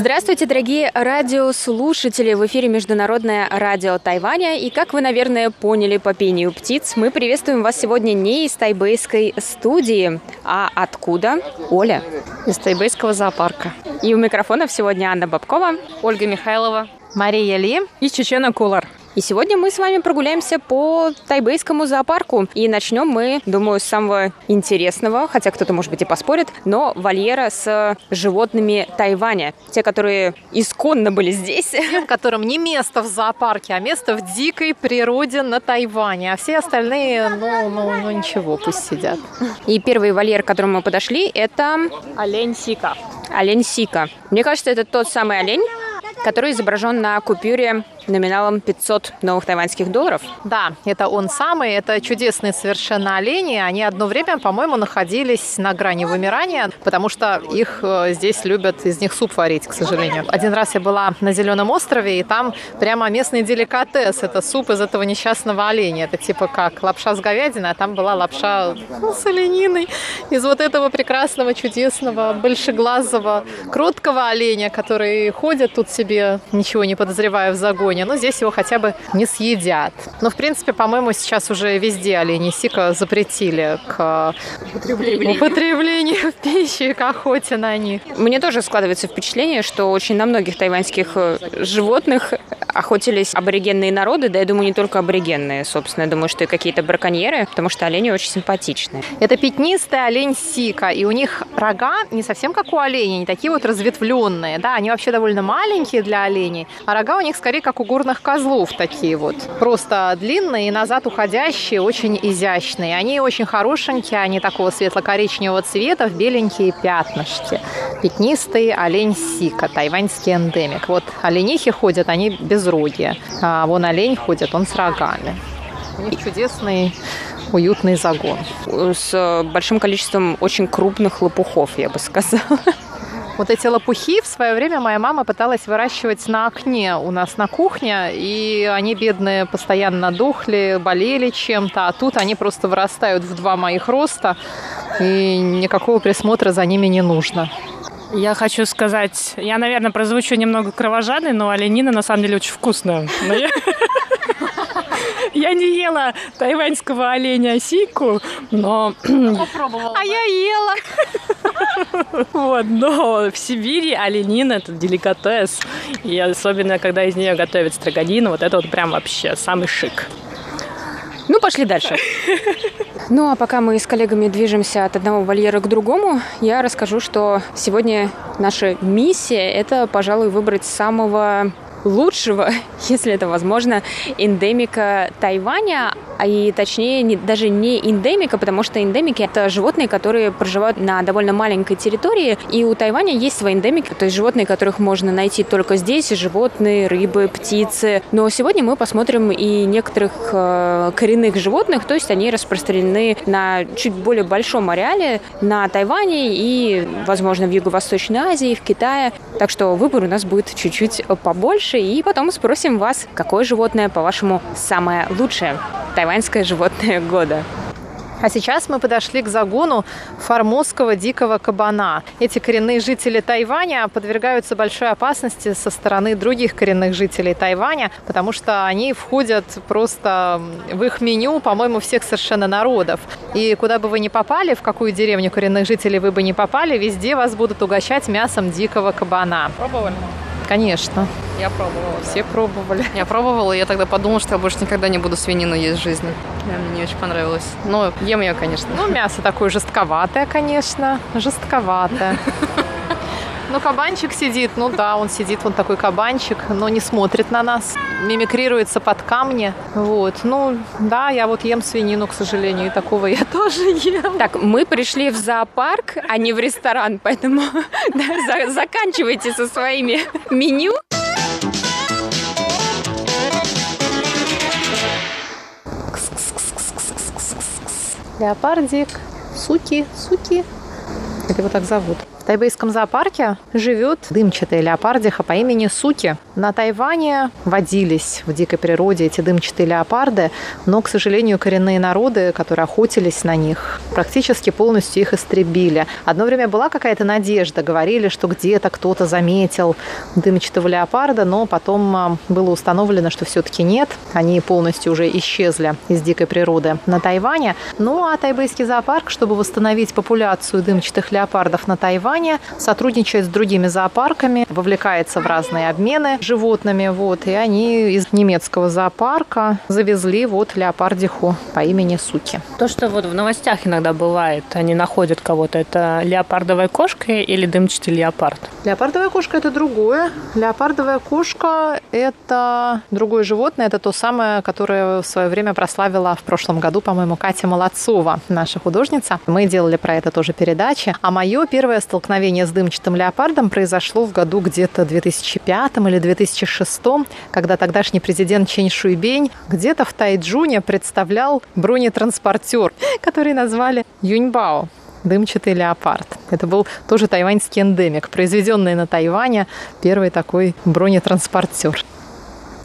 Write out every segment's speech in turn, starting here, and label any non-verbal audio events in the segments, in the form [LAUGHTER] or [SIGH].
Здравствуйте, дорогие радиослушатели! В эфире Международное радио Тайваня. И как вы, наверное, поняли по пению птиц, мы приветствуем вас сегодня не из тайбэйской студии. А откуда? Оля. Из тайбэйского зоопарка. И у микрофонов сегодня Анна Бабкова, Ольга Михайлова, Мария Ли и Чечена Кулар. И сегодня мы с вами прогуляемся по тайбейскому зоопарку. И начнем мы, думаю, с самого интересного, хотя кто-то, может быть, и поспорит, но вольера с животными Тайваня. Те, которые исконно были здесь. [LAUGHS] Тем, которым не место в зоопарке, а место в дикой природе на Тайване. А все остальные, ну, ну, ну ничего, пусть сидят. И первый вольер, к которому мы подошли, это... Олень Сика. Олень Сика. Мне кажется, это тот самый олень, который изображен на купюре номиналом 500 новых тайваньских долларов. Да, это он самый. Это чудесные совершенно олени. Они одно время, по-моему, находились на грани вымирания, потому что их э, здесь любят из них суп варить, к сожалению. Один раз я была на Зеленом острове, и там прямо местный деликатес. Это суп из этого несчастного оленя. Это типа как лапша с говядиной, а там была лапша с олениной из вот этого прекрасного, чудесного, большеглазого, кроткого оленя, который ходит тут себе, ничего не подозревая в загоне но здесь его хотя бы не съедят. Но, в принципе, по-моему, сейчас уже везде оленей сика запретили к употреблению, употреблению в пищу и к охоте на них. Мне тоже складывается впечатление, что очень на многих тайваньских э, животных охотились аборигенные народы, да я думаю, не только аборигенные, собственно, я думаю, что и какие-то браконьеры, потому что олени очень симпатичные. Это пятнистый олень сика, и у них рога не совсем как у оленей, не такие вот разветвленные, да, они вообще довольно маленькие для оленей, а рога у них скорее как у горных козлов такие вот. Просто длинные и назад уходящие, очень изящные. Они очень хорошенькие, они такого светло-коричневого цвета, в беленькие пятнышки. Пятнистый олень сика, тайваньский эндемик. Вот оленихи ходят, они безрогие. А вон олень ходит, он с рогами. У них чудесный уютный загон. С большим количеством очень крупных лопухов, я бы сказала. Вот эти лопухи в свое время моя мама пыталась выращивать на окне у нас на кухне, и они, бедные, постоянно дохли, болели чем-то, а тут они просто вырастают в два моих роста, и никакого присмотра за ними не нужно. Я хочу сказать, я, наверное, прозвучу немного кровожадной, но оленина на самом деле очень вкусная. [LAUGHS] Я не ела тайваньского оленя осику, но... Попробовала. А я ела. Вот, но в Сибири оленина – это деликатес. И особенно, когда из нее готовят строганину, вот это вот прям вообще самый шик. Ну, пошли дальше. Ну, а пока мы с коллегами движемся от одного вольера к другому, я расскажу, что сегодня наша миссия – это, пожалуй, выбрать самого лучшего, [LAUGHS] если это возможно, эндемика Тайваня, а и точнее не, даже не эндемика, потому что эндемики это животные, которые проживают на довольно маленькой территории, и у Тайваня есть свои эндемики, то есть животные, которых можно найти только здесь, животные, рыбы, птицы. Но сегодня мы посмотрим и некоторых э, коренных животных, то есть они распространены на чуть более большом ареале на Тайване и, возможно, в Юго-Восточной Азии, в Китае. Так что выбор у нас будет чуть-чуть побольше, и потом спросим вас, какое животное, по-вашему, самое лучшее тайваньское животное [LAUGHS] года. А сейчас мы подошли к загону формозского дикого кабана. Эти коренные жители Тайваня подвергаются большой опасности со стороны других коренных жителей Тайваня, потому что они входят просто в их меню, по-моему, всех совершенно народов. И куда бы вы ни попали, в какую деревню коренных жителей вы бы не попали, везде вас будут угощать мясом дикого кабана. Пробовали? Конечно. Я пробовала. Все пробовали. Я пробовала, и я тогда подумала, что я больше никогда не буду свинину есть в жизни. Мне не очень понравилось. Но ем ее, конечно. Ну, мясо такое жестковатое, конечно. Жестковатое. [LAUGHS] Ну, кабанчик сидит, ну да, он сидит, он такой кабанчик, но не смотрит на нас, мимикрируется под камни. Вот, ну, да, я вот ем свинину, к сожалению, и такого я [LAUGHS] тоже ем. Так, мы пришли в зоопарк, а не в ресторан, поэтому [LAUGHS] заканчивайте со своими [LAUGHS] меню. леопардик, суки, суки. Или его так зовут. Тайбэйском зоопарке живет дымчатая леопардиха по имени Суки. На Тайване водились в дикой природе эти дымчатые леопарды, но, к сожалению, коренные народы, которые охотились на них, практически полностью их истребили. Одно время была какая-то надежда, говорили, что где-то кто-то заметил дымчатого леопарда, но потом а, было установлено, что все-таки нет. Они полностью уже исчезли из дикой природы на Тайване. Ну а тайбэйский зоопарк, чтобы восстановить популяцию дымчатых леопардов на Тайване, Тайване, сотрудничает с другими зоопарками, вовлекается в разные обмены животными. Вот, и они из немецкого зоопарка завезли вот леопардиху по имени Суки. То, что вот в новостях иногда бывает, они находят кого-то, это леопардовая кошка или дымчатый леопард? Леопардовая кошка – это другое. Леопардовая кошка – это другое животное, это то самое, которое в свое время прославила в прошлом году, по-моему, Катя Молодцова, наша художница. Мы делали про это тоже передачи. А мое первое столкновение столкновение с дымчатым леопардом произошло в году где-то 2005 или 2006, когда тогдашний президент Чен Шуйбень где-то в Тайджуне представлял бронетранспортер, который назвали Юньбао дымчатый леопард. Это был тоже тайваньский эндемик, произведенный на Тайване первый такой бронетранспортер.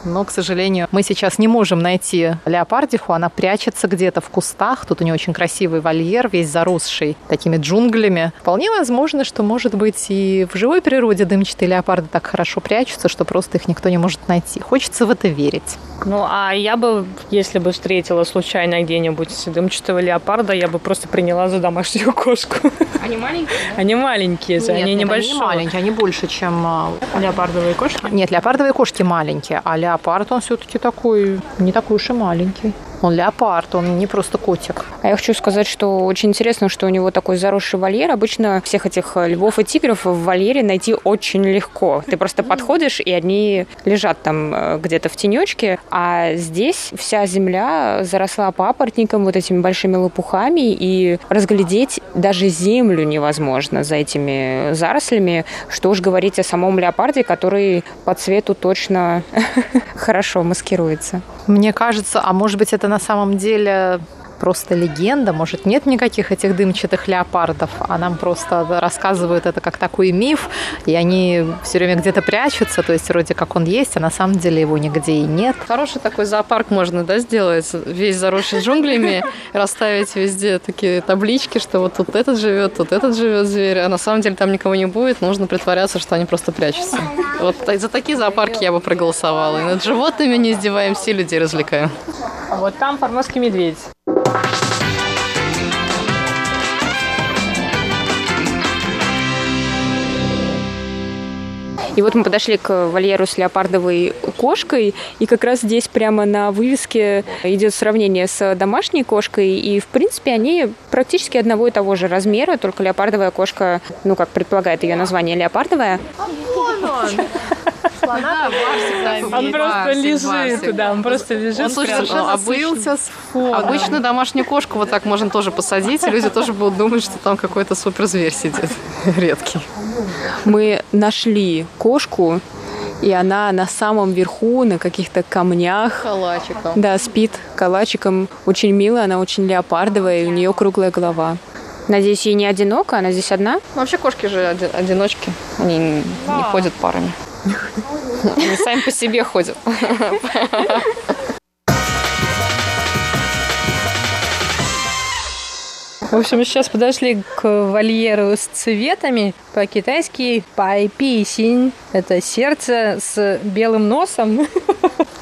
Но, к сожалению, мы сейчас не можем найти леопардиху. Она прячется где-то в кустах. Тут у нее очень красивый вольер, весь заросший такими джунглями. Вполне возможно, что, может быть, и в живой природе дымчатые леопарды так хорошо прячутся, что просто их никто не может найти. Хочется в это верить. Ну, а я бы, если бы встретила случайно где-нибудь дымчатого леопарда, я бы просто приняла за домашнюю [LAUGHS] кошку. Они маленькие? Они маленькие нет, они нет, небольшие. Они маленькие, они больше, чем... А, леопардовые кошки? Нет, леопардовые кошки маленькие, а леопард, он все-таки такой, не такой уж и маленький. Он леопард, он не просто котик. А я хочу сказать, что очень интересно, что у него такой заросший вольер. Обычно всех этих львов и тигров в вольере найти очень легко. Ты просто подходишь, и они лежат там э, где-то в тенечке, а здесь вся земля заросла папоротником, вот этими большими лопухами, и разглядеть даже землю невозможно за этими зарослями. Что уж говорить о самом леопарде, который по цвету точно [LAUGHS] хорошо маскируется. Мне кажется, а может быть это на самом деле просто легенда, может, нет никаких этих дымчатых леопардов, а нам просто рассказывают это как такой миф, и они все время где-то прячутся, то есть вроде как он есть, а на самом деле его нигде и нет. Хороший такой зоопарк можно, да, сделать, весь заросший джунглями, [LAUGHS] расставить везде такие таблички, что вот тут этот живет, тут этот живет зверь, а на самом деле там никого не будет, нужно притворяться, что они просто прячутся. Вот за такие зоопарки я бы проголосовала. И над животными не издеваемся, и людей развлекаем. А вот там формозский медведь. И вот мы подошли к вольеру с леопардовой кошкой, и как раз здесь прямо на вывеске идет сравнение с домашней кошкой, и в принципе они практически одного и того же размера, только леопардовая кошка, ну как предполагает ее название, леопардовая. Вон он! Слона Он просто лежит, да, он просто лежит. Он совершенно обылся с Обычно домашнюю кошку вот так можно тоже посадить, и люди тоже будут думать, что там какой-то суперзверь сидит [LAUGHS] редкий. Мы нашли кошку, и она на самом верху, на каких-то камнях. Калачиком. Да, спит калачиком. Очень милая, она очень леопардовая, и у нее круглая голова. Надеюсь, ей не одиноко, она здесь одна? Вообще кошки же одиночки, они не ходят парами. Они сами по себе ходят. В общем, сейчас подошли к вольеру с цветами. По-китайски пай пи синь. Это сердце с белым носом.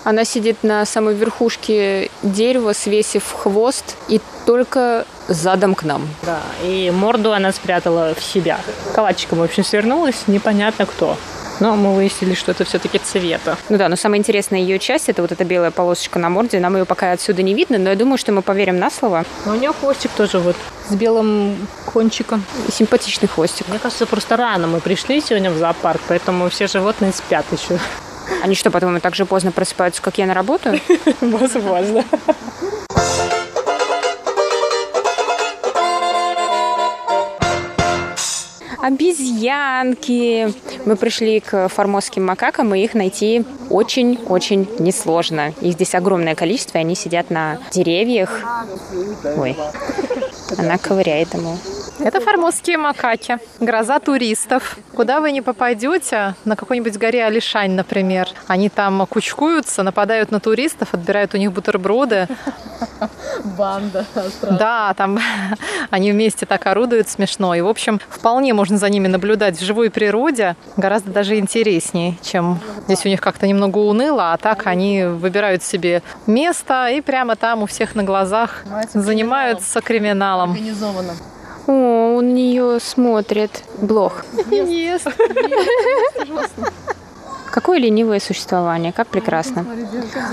Она сидит на самой верхушке дерева, свесив хвост, и только задом к нам. Да, и морду она спрятала в себя. Калачиком, в общем, свернулась, непонятно кто. Но мы выяснили, что это все-таки цвета. Ну да, но самая интересная ее часть это вот эта белая полосочка на морде. Нам ее пока отсюда не видно, но я думаю, что мы поверим на слово. Но у нее хвостик тоже вот с белым кончиком. Симпатичный хвостик. Мне кажется, просто рано мы пришли сегодня в зоопарк, поэтому все животные спят еще. Они что, по-твоему, так же поздно просыпаются, как я на работу? [LAUGHS] Возможно. Обезьянки. Мы пришли к формозским макакам, и их найти очень-очень несложно. Их здесь огромное количество, и они сидят на деревьях. Ой. Она ковыряет ему. Это формозские макаки. Гроза туристов. Куда вы не попадете, на какой-нибудь горе Алишань, например, они там кучкуются, нападают на туристов, отбирают у них бутерброды. Банда. Да, там [LAUGHS] они вместе так орудуют смешно. И, в общем, вполне можно за ними наблюдать в живой природе. Гораздо даже интереснее, чем здесь у них как-то немного уныло, а так они выбирают себе место и прямо там у всех на глазах занимаются криминалом. Организованно. О, он на нее смотрит. Блох. Ест. [LAUGHS] Какое ленивое существование, как прекрасно.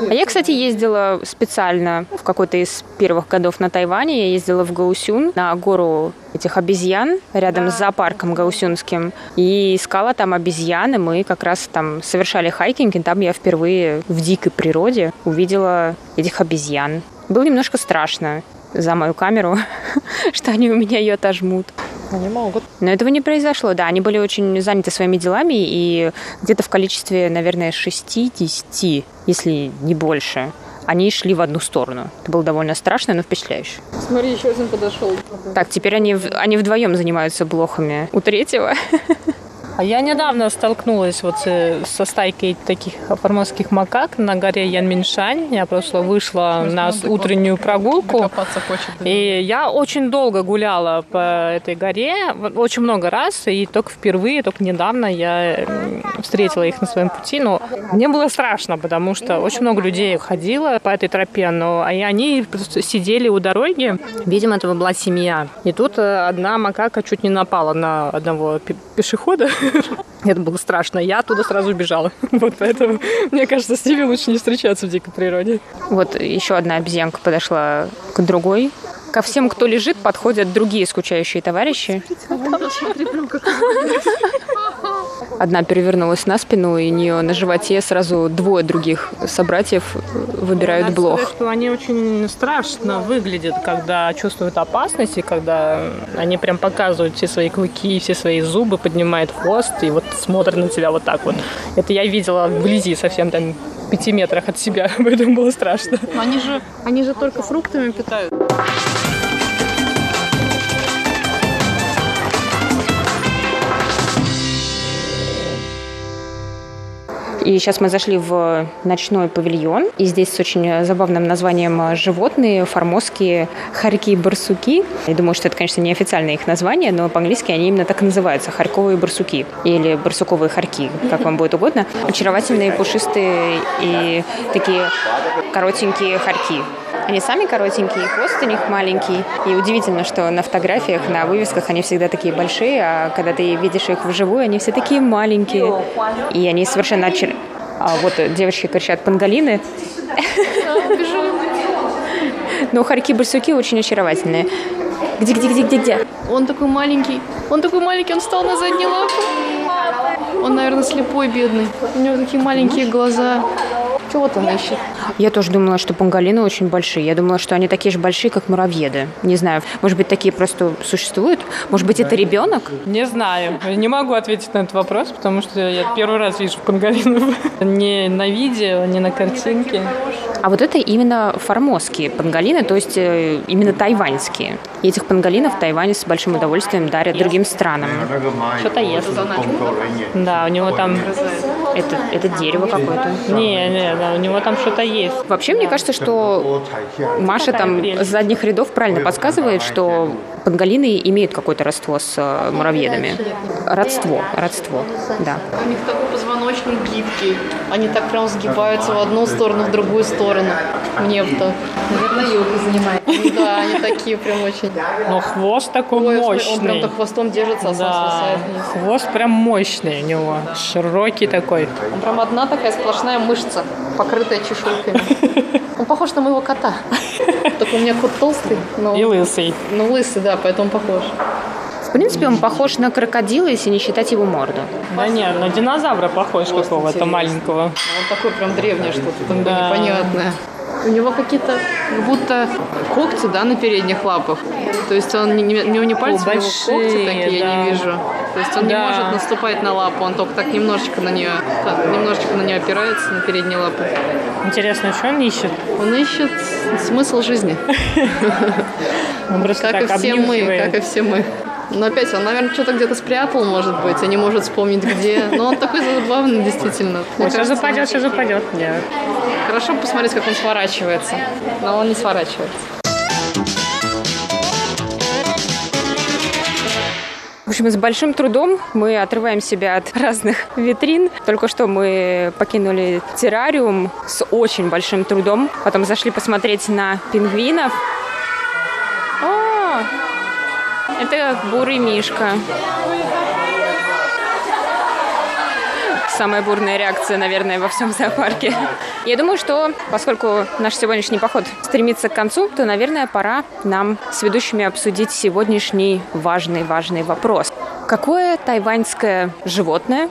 А я, кстати, ездила специально в какой-то из первых годов на Тайване. Я ездила в Гаусюн на гору этих обезьян рядом с зоопарком гаусюнским и искала там обезьяны. Мы как раз там совершали хайкинг, и там я впервые в дикой природе увидела этих обезьян. Было немножко страшно за мою камеру, [LAUGHS] что они у меня ее отожмут. Они могут. Но этого не произошло, да. Они были очень заняты своими делами, и где-то в количестве, наверное, 60, если не больше, они шли в одну сторону. Это было довольно страшно, но впечатляюще. Смотри, еще один подошел. Так, теперь они, они вдвоем занимаются блохами. У третьего [LAUGHS] А я недавно столкнулась вот э, со стайкой таких формозских макак на горе Янминшань. Я просто вышла на с- утреннюю прогулку. Хочет. И я очень долго гуляла по этой горе, очень много раз, и только впервые, только недавно я встретила их на своем пути. Но мне было страшно, потому что очень много людей ходило по этой тропе, но и они просто сидели у дороги. Видимо, это была семья. И тут э, одна макака чуть не напала на одного пе- пешехода. [LAUGHS] [LAUGHS] Это было страшно. Я оттуда сразу убежала. [LAUGHS] Вот поэтому, мне кажется, с ними лучше не встречаться в дикой природе. Вот еще одна обезьянка подошла к другой. Ко всем, кто лежит, подходят другие скучающие товарищи. Одна перевернулась на спину, и у нее на животе сразу двое других собратьев выбирают Надо блох. сказать, что они очень страшно выглядят, когда чувствуют опасность, и когда они прям показывают все свои клыки, все свои зубы, поднимают хвост и вот смотрят на тебя вот так вот. Это я видела вблизи, совсем там пяти метрах от себя, [LAUGHS] поэтому было страшно. Они же, они же только фруктами питают. И сейчас мы зашли в ночной павильон, и здесь с очень забавным названием животные, формозские хорьки и барсуки. Я думаю, что это, конечно, не официальное их название, но по-английски они именно так и называются, хорьковые барсуки или барсуковые хорьки, как вам будет угодно. Очаровательные, пушистые и такие коротенькие хорьки. Они сами коротенькие, хвост у них маленький. И удивительно, что на фотографиях, на вывесках они всегда такие большие, а когда ты видишь их вживую, они все такие маленькие. И они совершенно очар... А вот девочки кричат «панголины». [LAUGHS] Но хорьки-барсуки очень очаровательные. Где, где, где, где, где? Он такой маленький. Он такой маленький, он встал на задние лапы. Он, наверное, слепой, бедный. У него такие маленькие глаза. Чего вот он ищет? Я тоже думала, что панголины очень большие. Я думала, что они такие же большие, как муравьеды. Не знаю, может быть, такие просто существуют? Может быть, это ребенок? Не знаю, не могу ответить на этот вопрос, потому что я первый раз вижу панголинов. [LAUGHS] Не на видео, не на картинке. А вот это именно формозские панголины, то есть э, именно тайваньские. И этих панголинов в Тайване с большим удовольствием дарят другим странам. Что-то ест. Да, у него там... Это, это дерево какое-то. Не, не, да, у него там что-то есть. Вообще, мне кажется, что Маша там с задних рядов правильно подсказывает, что панголины имеют какое-то родство с э, муравьедами. Родство, родство, да. У них такой позвоночник гибкий. Они так прям сгибаются в одну сторону, в другую сторону. Мне бы так. Наверное, йогу занимает. Да, они такие прям очень. Но хвост такой Ой, он прям мощный. так хвостом держится, а сам Да, свисает вниз. хвост прям мощный у него, широкий такой. Он прям одна такая сплошная мышца, покрытая чешуйками. Он похож на моего кота. Только у меня кот толстый, но, И лысый. но лысый, да, поэтому похож. В принципе, он похож на крокодила, если не считать его морду. Да нет, на динозавра похож какого-то маленького. Он такой прям древний что-то Да. непонятное. У него какие-то как будто когти, да, на передних лапах. То есть он не, не- у него не пальцы, у него большие, когти такие, я да. не вижу. То есть он не Да. может наступать на лапу, он только так немножечко на нее, так, немножечко на нее опирается, на передние лапы. Интересно, что он ищет? Он ищет смысл жизни. [LAUGHS] Как и все мы, как и все мы. Но опять, он, наверное, что-то где-то спрятал, может быть, и не может вспомнить где. Но он такой забавный, действительно. Вот сейчас упадет, сейчас упадет. Нет. Хорошо посмотреть, как он сворачивается. Но он не сворачивается. В общем, с большим трудом мы отрываем себя от [LAUGHS] разных витрин. Только что мы покинули террариум с очень большим трудом. Потом зашли посмотреть на пингвинов. Это бурый мишка. Самая бурная реакция, наверное, во всем зоопарке. Я думаю, что поскольку наш сегодняшний поход стремится к концу, то, наверное, пора нам с ведущими обсудить сегодняшний важный-важный вопрос. Какое тайваньское животное,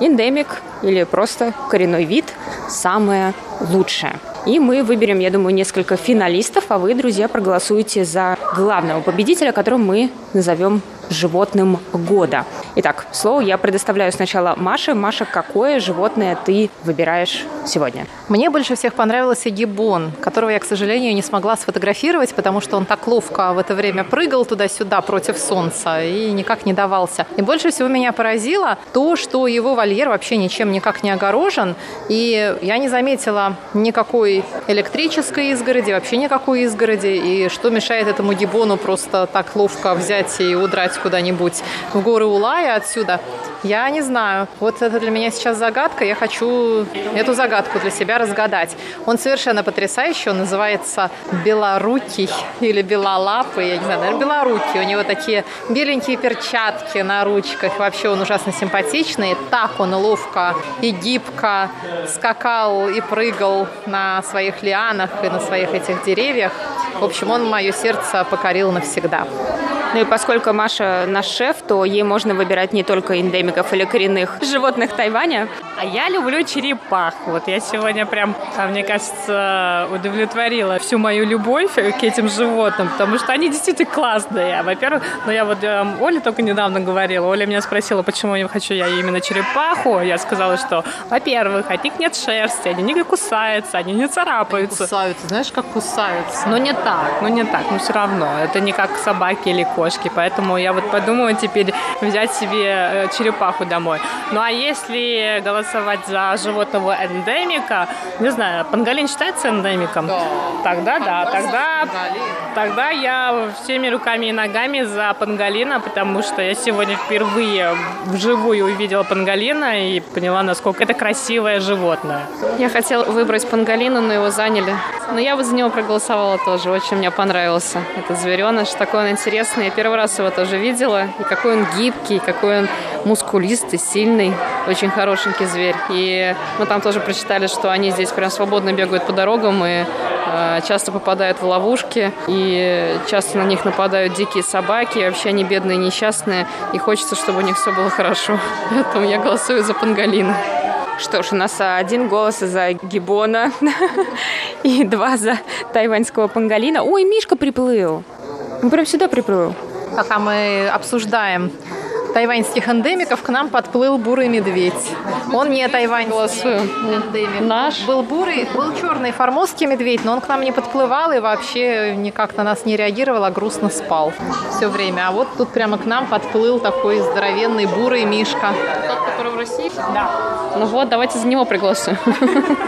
эндемик или просто коренной вид, самое лучшее? И мы выберем, я думаю, несколько финалистов, а вы, друзья, проголосуете за главного победителя, которого мы назовем животным года. Итак, слово я предоставляю сначала Маше. Маша, какое животное ты выбираешь сегодня? Мне больше всех понравился гибон, которого я, к сожалению, не смогла сфотографировать, потому что он так ловко в это время прыгал туда-сюда против солнца и никак не давался. И больше всего меня поразило то, что его вольер вообще ничем никак не огорожен, и я не заметила никакой электрической изгороди, вообще никакой изгороди, и что мешает этому гибону просто так ловко взять и удрать куда-нибудь в горы Улая отсюда. Я не знаю. Вот это для меня сейчас загадка. Я хочу эту загадку для себя разгадать. Он совершенно потрясающий. Он называется белорукий или белолапый. Я не знаю, наверное, белорукий. У него такие беленькие перчатки на ручках. Вообще он ужасно симпатичный. Так он ловко и гибко скакал и прыгал на своих лианах и на своих этих деревьях. В общем, он мое сердце покорил навсегда. Ну и поскольку Маша наш шеф, то ей можно выбирать не только эндемиков или коренных животных Тайваня. А я люблю черепах. Вот я сегодня прям, а, мне кажется, удовлетворила всю мою любовь к этим животным, потому что они действительно классные. Во-первых, ну я вот э, Оле только недавно говорила. Оля меня спросила, почему я хочу я именно черепаху. Я сказала, что, во-первых, от них нет шерсти, они не кусаются, они не царапаются. Кусаются, знаешь, как кусаются. Но не так, ну не так, но все равно. Это не как собаки или кошки, поэтому я вот подумаю теперь взять себе э, черепаху домой. Ну а если голосовать за животного эндемика, не знаю, панголин считается эндемиком? Да. Тогда да, тогда, тогда я всеми руками и ногами за панголина, потому что я сегодня впервые вживую увидела панголина и поняла, насколько это красивое животное. Я хотела выбрать панголина, но его заняли. Но я бы за него проголосовала тоже. Очень мне понравился этот звереныш. Такой он интересный. Я первый раз его тоже видела. И какой он гибкий, какой он мускулистый, сильный. Очень хорошенький зверь. И мы там тоже прочитали, что они здесь прям свободно бегают по дорогам и э, часто попадают в ловушки. И часто на них нападают дикие собаки. И вообще они бедные, несчастные. И хочется, чтобы у них все было хорошо. Поэтому я голосую за панголина. Что ж, у нас один голос за гибона [LAUGHS] и два за тайваньского панголина. Ой, Мишка приплыл. Он прям сюда приплыл. Пока мы обсуждаем тайваньских эндемиков, к нам подплыл бурый медведь. Он не тайваньский эндемик. Наш. Был бурый, был черный формозский медведь, но он к нам не подплывал и вообще никак на нас не реагировал, а грустно спал все время. А вот тут прямо к нам подплыл такой здоровенный бурый мишка. Тот, который в России? Да. Ну вот, давайте за него проголосуем. [LAUGHS]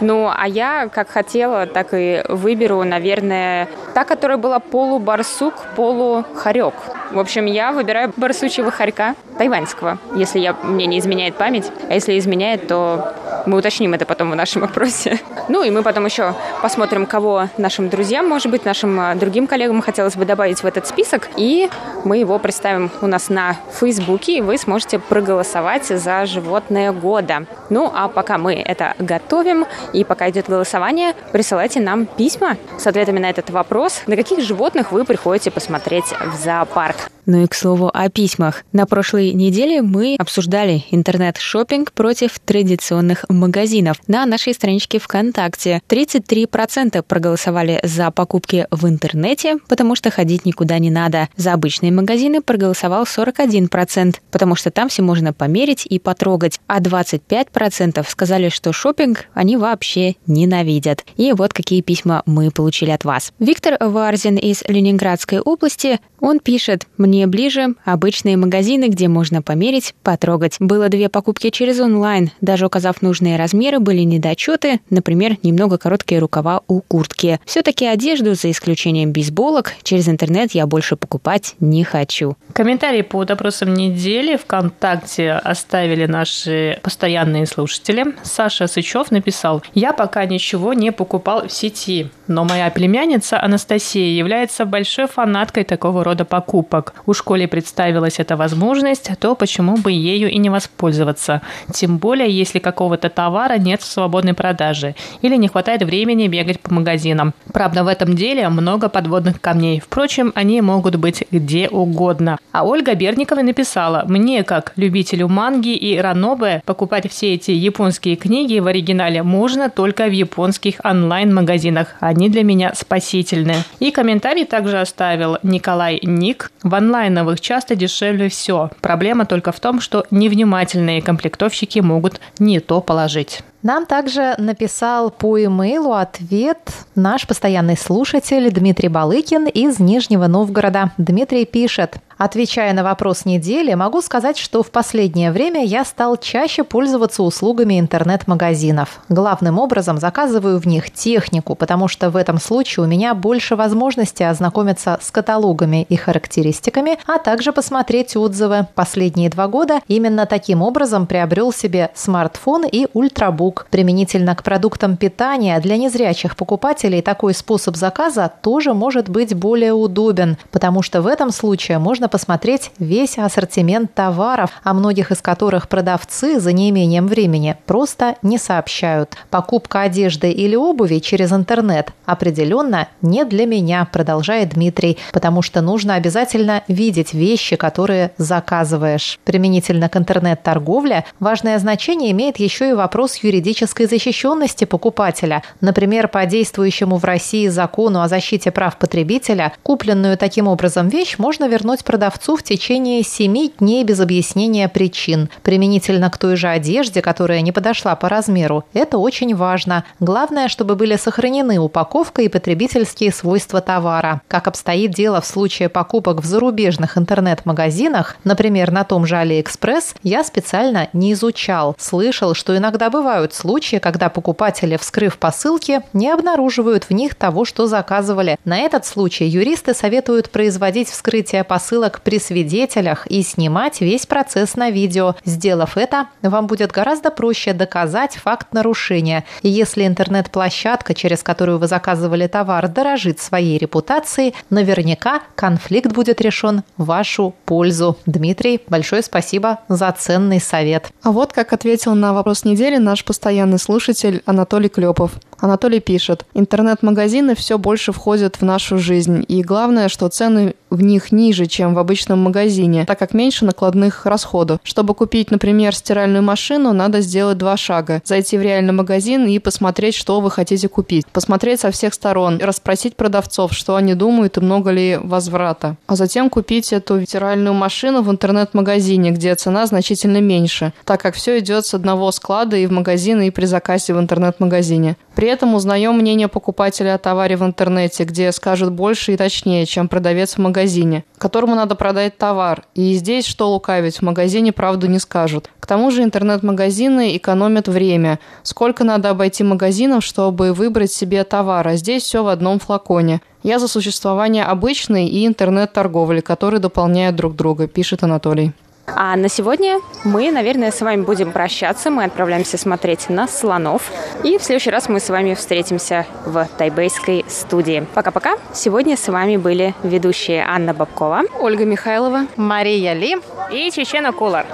Ну, а я, как хотела, так и выберу, наверное, та, которая была полубарсук, полухарек. В общем, я выбираю барсучьего хорька тайваньского, если я, мне не изменяет память. А если изменяет, то мы уточним это потом в нашем опросе. Ну и мы потом еще посмотрим, кого нашим друзьям, может быть, нашим а, другим коллегам хотелось бы добавить в этот список. И мы его представим у нас на Фейсбуке, и вы сможете проголосовать за животное года. Ну а пока мы это готовим, и пока идет голосование, присылайте нам письма с ответами на этот вопрос, на каких животных вы приходите посмотреть в зоопарк. Ну и к слову о письмах. На прошлой неделе мы обсуждали интернет-шопинг против традиционных магазинов на нашей страничке ВКонтакте. 33% проголосовали за покупки в интернете, потому что ходить никуда не надо. За обычные магазины проголосовал 41%, потому что там все можно померить и потрогать. А 25% сказали, что шопинг они вообще ненавидят. И вот какие письма мы получили от вас. Виктор Варзин из Ленинградской области, он пишет, мне ближе обычные магазины, где можно померить, потрогать. Было две покупки через онлайн. Даже указав нужные размеры, были недочеты, например, немного короткие рукава у куртки. Все-таки одежду, за исключением бейсболок, через интернет я больше покупать не хочу. Комментарии по опросам недели ВКонтакте оставили наши постоянные слушатели. Саша Сычев написал, я пока ничего не покупал в сети, но моя племянница Анастасия является большой фанаткой такого рода рода покупок. У школе представилась эта возможность, то почему бы ею и не воспользоваться? Тем более, если какого-то товара нет в свободной продаже или не хватает времени бегать по магазинам. Правда, в этом деле много подводных камней. Впрочем, они могут быть где угодно. А Ольга Берникова написала, мне, как любителю манги и ранобе, покупать все эти японские книги в оригинале можно только в японских онлайн-магазинах. Они для меня спасительны. И комментарий также оставил Николай ник. В онлайновых часто дешевле все. Проблема только в том, что невнимательные комплектовщики могут не то положить. Нам также написал по имейлу ответ наш постоянный слушатель Дмитрий Балыкин из Нижнего Новгорода. Дмитрий пишет. Отвечая на вопрос недели, могу сказать, что в последнее время я стал чаще пользоваться услугами интернет-магазинов. Главным образом заказываю в них технику, потому что в этом случае у меня больше возможности ознакомиться с каталогами и характеристиками, а также посмотреть отзывы. Последние два года именно таким образом приобрел себе смартфон и ультрабук услуг. Применительно к продуктам питания для незрячих покупателей такой способ заказа тоже может быть более удобен, потому что в этом случае можно посмотреть весь ассортимент товаров, о многих из которых продавцы за неимением времени просто не сообщают. Покупка одежды или обуви через интернет определенно не для меня, продолжает Дмитрий, потому что нужно обязательно видеть вещи, которые заказываешь. Применительно к интернет-торговле важное значение имеет еще и вопрос юридического юридической защищенности покупателя. Например, по действующему в России закону о защите прав потребителя, купленную таким образом вещь можно вернуть продавцу в течение 7 дней без объяснения причин. Применительно к той же одежде, которая не подошла по размеру, это очень важно. Главное, чтобы были сохранены упаковка и потребительские свойства товара. Как обстоит дело в случае покупок в зарубежных интернет-магазинах, например, на том же Алиэкспресс, я специально не изучал. Слышал, что иногда бывают случаи, когда покупатели, вскрыв посылки, не обнаруживают в них того, что заказывали. На этот случай юристы советуют производить вскрытие посылок при свидетелях и снимать весь процесс на видео. Сделав это, вам будет гораздо проще доказать факт нарушения. И если интернет-площадка, через которую вы заказывали товар, дорожит своей репутацией, наверняка конфликт будет решен в вашу пользу. Дмитрий, большое спасибо за ценный совет. А вот как ответил на вопрос недели наш постоянный слушатель Анатолий Клепов. Анатолий пишет, интернет-магазины все больше входят в нашу жизнь, и главное, что цены в них ниже, чем в обычном магазине, так как меньше накладных расходов. Чтобы купить, например, стиральную машину, надо сделать два шага. Зайти в реальный магазин и посмотреть, что вы хотите купить. Посмотреть со всех сторон, расспросить продавцов, что они думают и много ли возврата. А затем купить эту стиральную машину в интернет-магазине, где цена значительно меньше, так как все идет с одного склада и в магазин, и при заказе в интернет-магазине. При этом узнаем мнение покупателя о товаре в интернете, где скажут больше и точнее, чем продавец в магазине, которому надо продать товар. И здесь, что лукавить, в магазине правду не скажут. К тому же интернет-магазины экономят время. Сколько надо обойти магазинов, чтобы выбрать себе товар, а здесь все в одном флаконе. Я за существование обычной и интернет-торговли, которые дополняют друг друга, пишет Анатолий. А на сегодня мы, наверное, с вами будем прощаться. Мы отправляемся смотреть на слонов. И в следующий раз мы с вами встретимся в тайбейской студии. Пока-пока. Сегодня с вами были ведущие Анна Бабкова, Ольга Михайлова, Мария Ли и Чечена Кулар.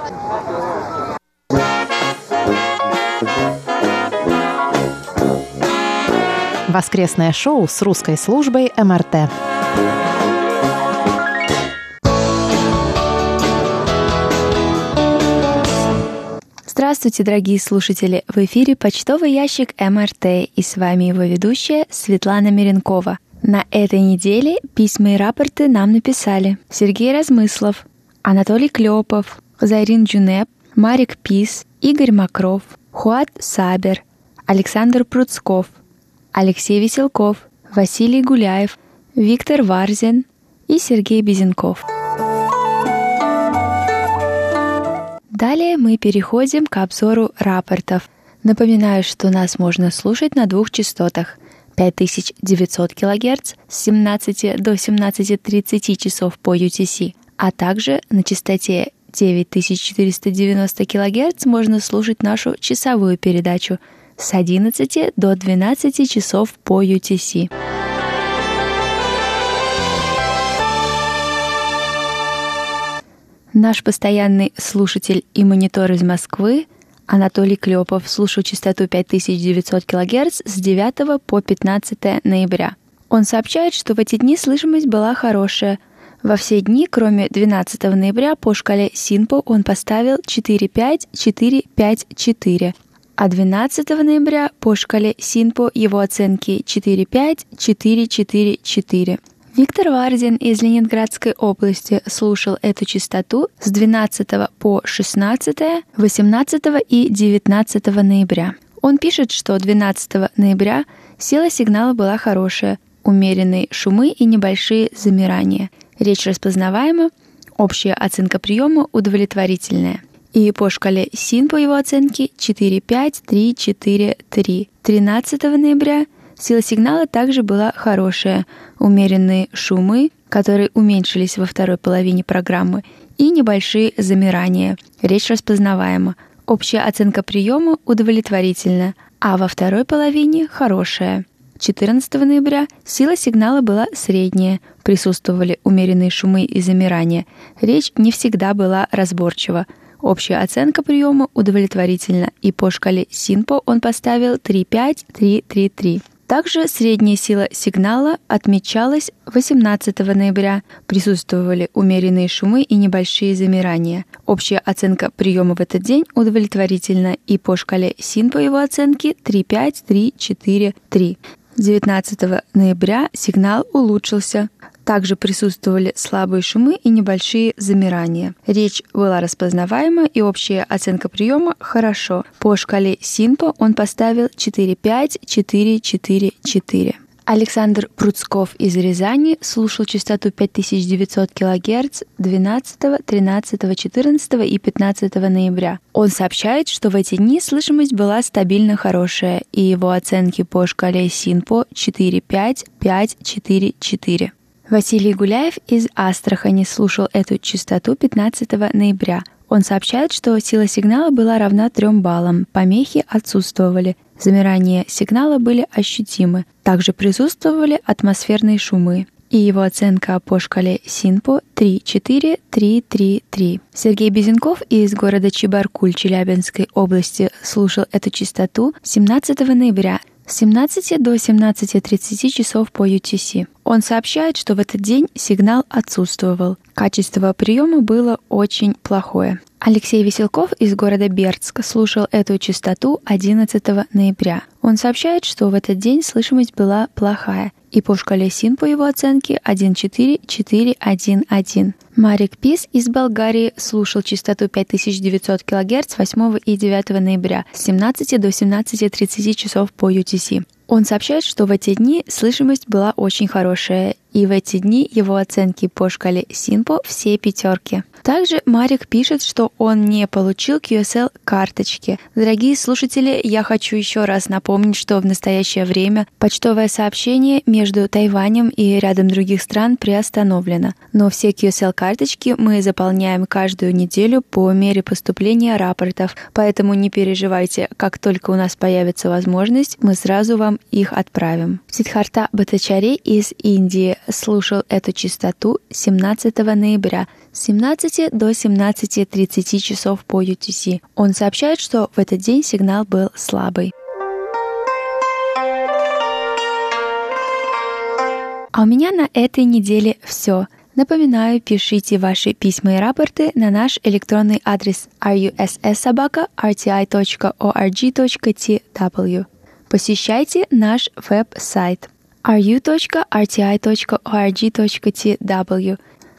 Воскресное шоу с русской службой МРТ. Здравствуйте, дорогие слушатели! В эфире почтовый ящик МРТ и с вами его ведущая Светлана Миренкова. На этой неделе письма и рапорты нам написали Сергей Размыслов, Анатолий Клепов, Зайрин Джунеп, Марик Пис, Игорь Макров, Хуат Сабер, Александр Пруцков, Алексей Веселков, Василий Гуляев, Виктор Варзин и Сергей Безенков. Далее мы переходим к обзору рапортов. Напоминаю, что нас можно слушать на двух частотах 5900 кГц с 17 до 17.30 часов по UTC, а также на частоте 9490 кГц можно слушать нашу часовую передачу с 11 до 12 часов по UTC. Наш постоянный слушатель и монитор из Москвы Анатолий Клепов слушал частоту 5900 кГц с 9 по 15 ноября. Он сообщает, что в эти дни слышимость была хорошая. Во все дни, кроме 12 ноября, по шкале Синпо он поставил 4-5-4-5-4, а 12 ноября по шкале Синпо его оценки 4-5-4-4-4. Виктор Варзин из Ленинградской области слушал эту частоту с 12 по 16, 18 и 19 ноября. Он пишет, что 12 ноября сила сигнала была хорошая, умеренные шумы и небольшие замирания. Речь распознаваема, общая оценка приема удовлетворительная. И по шкале СИН по его оценке 4-5-3-4-3. 13 ноября – Сила сигнала также была хорошая, умеренные шумы, которые уменьшились во второй половине программы, и небольшие замирания. Речь распознаваема. Общая оценка приема удовлетворительна, а во второй половине хорошая. 14 ноября сила сигнала была средняя, присутствовали умеренные шумы и замирания. Речь не всегда была разборчива. Общая оценка приема удовлетворительна, и по шкале СИНПО он поставил 3,5-3,3,3. Также средняя сила сигнала отмечалась 18 ноября. Присутствовали умеренные шумы и небольшие замирания. Общая оценка приема в этот день удовлетворительна, и по шкале СИН по его оценке 3,5, 3, 4, 3. 19 ноября сигнал улучшился. Также присутствовали слабые шумы и небольшие замирания. Речь была распознаваема и общая оценка приема «хорошо». По шкале Синпо он поставил 4-5-4-4-4. Александр Пруцков из Рязани слушал частоту 5900 кГц 12, 13, 14 и 15 ноября. Он сообщает, что в эти дни слышимость была стабильно хорошая, и его оценки по шкале СИНПО 4-5, 5-4-4. Василий Гуляев из Астрахани слушал эту частоту 15 ноября. Он сообщает, что сила сигнала была равна 3 баллам, помехи отсутствовали, замирания сигнала были ощутимы. Также присутствовали атмосферные шумы и его оценка по шкале СИНПО 3-4-3-3-3. Сергей Безенков из города Чебаркуль Челябинской области слушал эту частоту 17 ноября с 17 до 17.30 часов по UTC. Он сообщает, что в этот день сигнал отсутствовал. Качество приема было очень плохое. Алексей Веселков из города Бердск слушал эту частоту 11 ноября. Он сообщает, что в этот день слышимость была плохая, и по шкале СИН по его оценке 1.4.4.1.1. Марик Пис из Болгарии слушал частоту 5900 кГц 8 и 9 ноября с 17 до 17.30 часов по UTC. Он сообщает, что в эти дни слышимость была очень хорошая, и в эти дни его оценки по шкале Синпо все пятерки. Также Марик пишет, что он не получил QSL карточки. Дорогие слушатели, я хочу еще раз напомнить, что в настоящее время почтовое сообщение между Тайванем и рядом других стран приостановлено. Но все QSL карточки мы заполняем каждую неделю по мере поступления рапортов, поэтому не переживайте, как только у нас появится возможность, мы сразу вам их отправим. Сидхарта Батачари из Индии слушал эту частоту 17 ноября с 17 до 17.30 часов по UTC. Он сообщает, что в этот день сигнал был слабый. А у меня на этой неделе все. Напоминаю, пишите ваши письма и рапорты на наш электронный адрес russsobaka.rti.org.tw. Посещайте наш веб-сайт ru.rti.org.tw.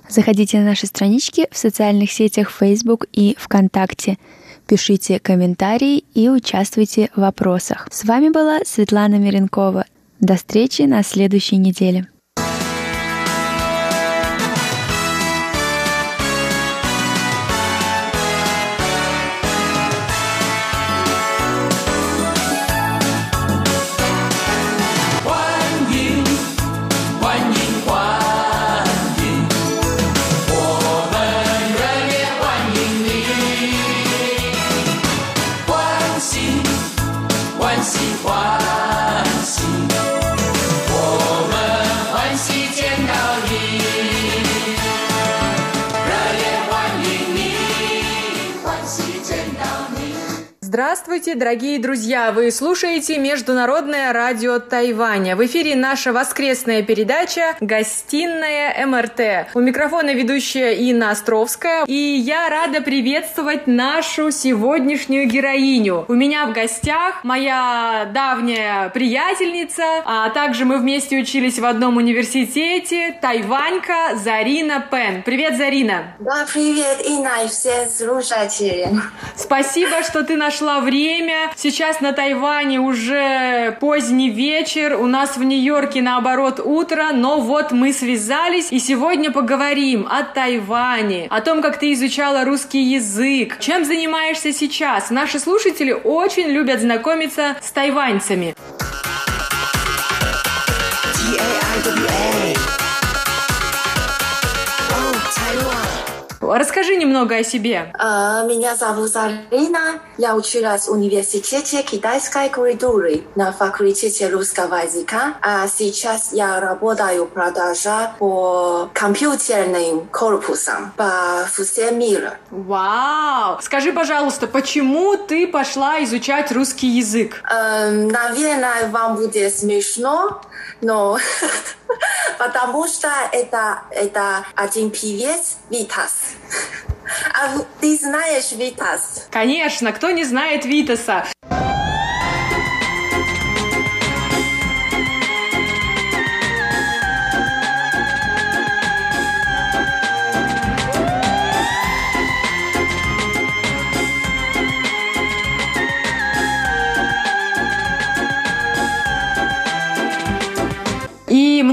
Заходите на наши странички в социальных сетях Facebook и ВКонтакте. Пишите комментарии и участвуйте в вопросах. С вами была Светлана Миренкова. До встречи на следующей неделе. Здравствуйте, дорогие друзья! Вы слушаете Международное радио Тайваня. В эфире наша воскресная передача «Гостиная МРТ». У микрофона ведущая Инна Островская. И я рада приветствовать нашу сегодняшнюю героиню. У меня в гостях моя давняя приятельница, а также мы вместе учились в одном университете, тайванька Зарина Пен. Привет, Зарина! Да, привет, Инна и все слушатели. Спасибо, что ты нашла нашла время. Сейчас на Тайване уже поздний вечер, у нас в Нью-Йорке наоборот утро, но вот мы связались и сегодня поговорим о Тайване, о том, как ты изучала русский язык, чем занимаешься сейчас. Наши слушатели очень любят знакомиться с тайваньцами. Расскажи немного о себе. А, меня зовут Зарина. Я училась в университете китайской культуры на факультете русского языка. А сейчас я работаю продажа по компьютерным корпусам по всему миру. Вау! Скажи, пожалуйста, почему ты пошла изучать русский язык? Эм, наверное, вам будет смешно, но [LAUGHS] [LAUGHS] потому что это, это один певец Витас. [LAUGHS] А ты знаешь Витас? Конечно, кто не знает Витаса?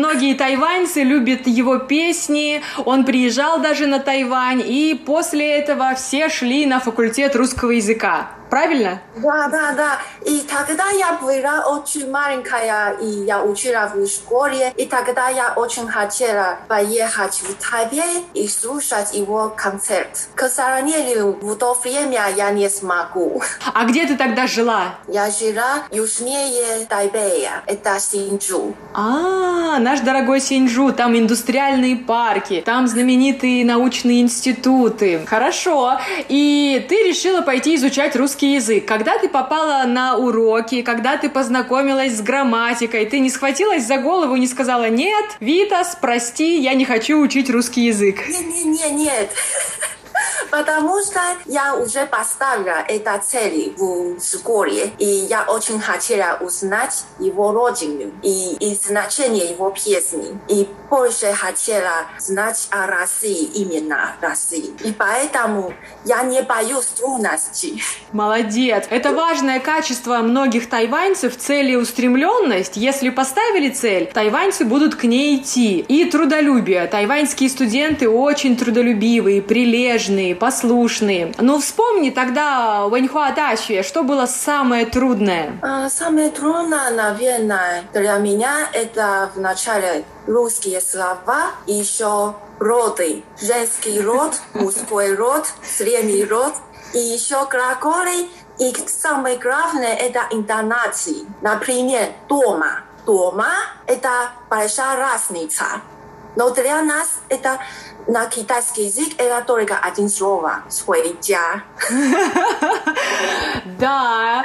Многие тайваньцы любят его песни. Он приезжал даже на Тайвань, и после этого все шли на факультет русского языка. Правильно? Да, да, да. И тогда я была очень маленькая, и я учила в школе, и тогда я очень хотела поехать в Тайбэй и слушать его концерт. К сожалению, в то время я не смогу. А где ты тогда жила? Я жила южнее Тайбэя, это Синджу. А, наш дорогой Синджу, там индустриальные парки, там знаменитые научные институты. Хорошо. И ты решила пойти изучать русский русский язык. Когда ты попала на уроки, когда ты познакомилась с грамматикой, ты не схватилась за голову и не сказала «Нет, Витас, прости, я не хочу учить русский язык». Нет, нет. [LAUGHS] Потому что я уже поставила это цель в школе, и я очень хотела узнать его родину и, и значение его песни. И больше хотела знать о России, именно России. И поэтому я не боюсь трудностей. [LAUGHS] Молодец! Это важное качество многих тайваньцев, целеустремленность. Если поставили цель, тайваньцы будут к ней идти. И трудолюбие. Тайваньские студенты очень трудолюбивые, прилежные, послушные. Ну, вспомни тогда Вэньхуа Дачи, что было самое трудное? А, самое трудное, наверное, для меня это в начале русские слова, еще роды. Женский род, [LAUGHS] мужской род, средний род. И еще глаголы. И самое главное – это интонации. Например, дома. Дома – это большая разница. Но для нас это на китайский язык это только один слово –回家. [LAUGHS] Да,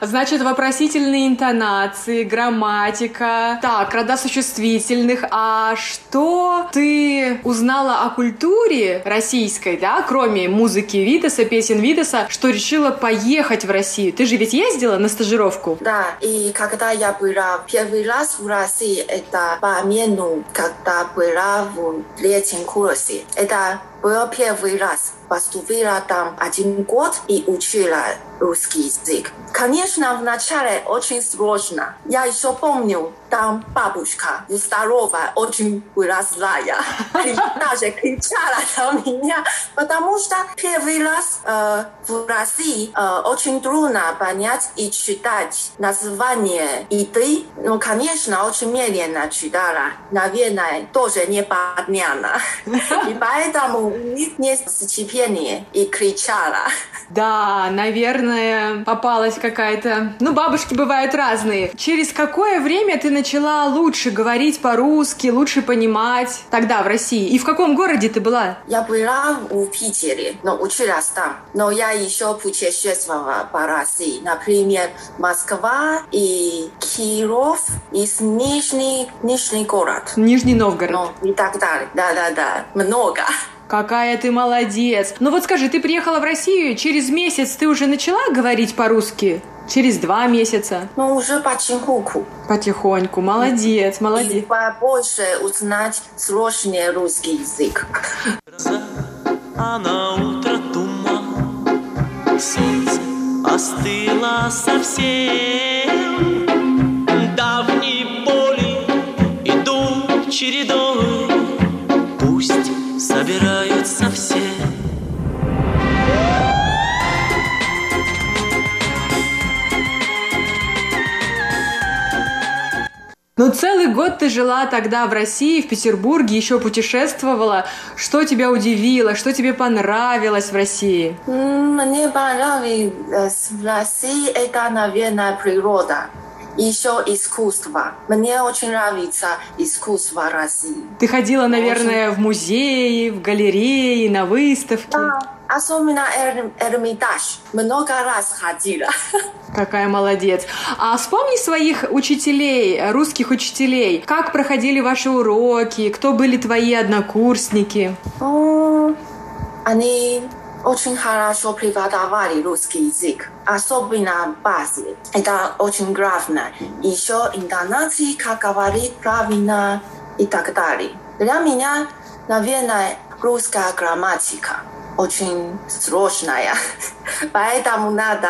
Значит, вопросительные интонации, грамматика. Так, рода существительных. А что ты узнала о культуре российской, да, кроме музыки Витаса, песен Витаса, что решила поехать в Россию? Ты же ведь ездила на стажировку? Да, и когда я была первый раз в России, это по обмену, когда была в третьем курсе. si 诶大 Это был первый раз поступила там один год и учила русский язык. Конечно, вначале очень сложно. Я еще помню, там бабушка здоровая, очень была злая. Даже кричала на меня, потому что первый раз э, в России э, очень трудно понять и читать название еды. Ну, конечно, очень медленно читала. Наверное, тоже не понятно. И поэтому не степени и кричала. Да, наверное, попалась какая-то... Ну, бабушки бывают разные. Через какое время ты начала лучше говорить по-русски, лучше понимать тогда в России? И в каком городе ты была? Я была в Питере, но училась там. Но я еще путешествовала по России. Например, Москва и Киров и Нижний, Нижний город. Нижний Новгород. Ну, и так далее. Да-да-да. Много. Какая ты молодец. Ну вот скажи, ты приехала в Россию, через месяц ты уже начала говорить по-русски? Через два месяца? Ну, уже потихоньку. Потихоньку. Молодец, молодец. И побольше узнать сложный русский язык. А на утро туман, солнце остыло совсем. Давние боли идут чередой, собираются все. Ну, целый год ты жила тогда в России, в Петербурге, еще путешествовала. Что тебя удивило, что тебе понравилось в России? Мне понравилось в России это, наверное, природа еще искусство. Мне очень нравится искусство России. Ты ходила, наверное, очень... в музеи, в галереи, на выставки. Да, особенно Эр Эрмитаж. Много раз ходила. [LAUGHS] Какая молодец. А вспомни своих учителей, русских учителей. Как проходили ваши уроки? Кто были твои однокурсники? О, они очень хорошо преподавали русский язык, особенно базы. Это очень главное. Еще интонации, как говорить правильно и так далее. Для меня, наверное, русская грамматика очень сложная, поэтому надо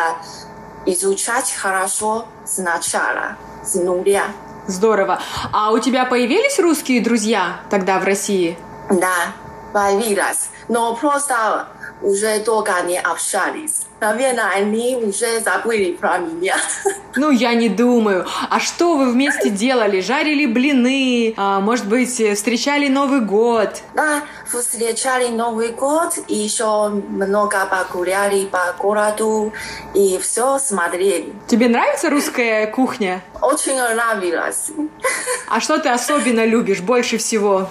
изучать хорошо сначала, с нуля. Здорово. А у тебя появились русские друзья тогда в России? Да, появились. Но просто уже долго не общались. Наверное, они уже забыли про меня. [LAUGHS] Ну, я не думаю. А что вы вместе делали? Жарили блины? А, может быть, встречали Новый год? Да, встречали Новый год, и еще много погуляли по городу, и все смотрели. Тебе нравится русская кухня? Очень нравилось. [LAUGHS] А что ты особенно любишь больше всего?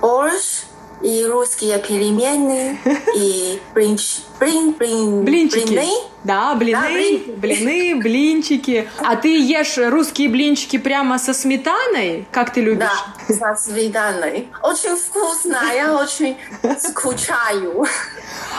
Борщ, и русские перемены, [LAUGHS] и блинч, блин, блин, блинчики. блины. Да, блины, да, блинчики. блины, блинчики. А ты ешь русские блинчики прямо со сметаной? Как ты любишь? Да, со сметаной. Очень вкусно, я очень скучаю.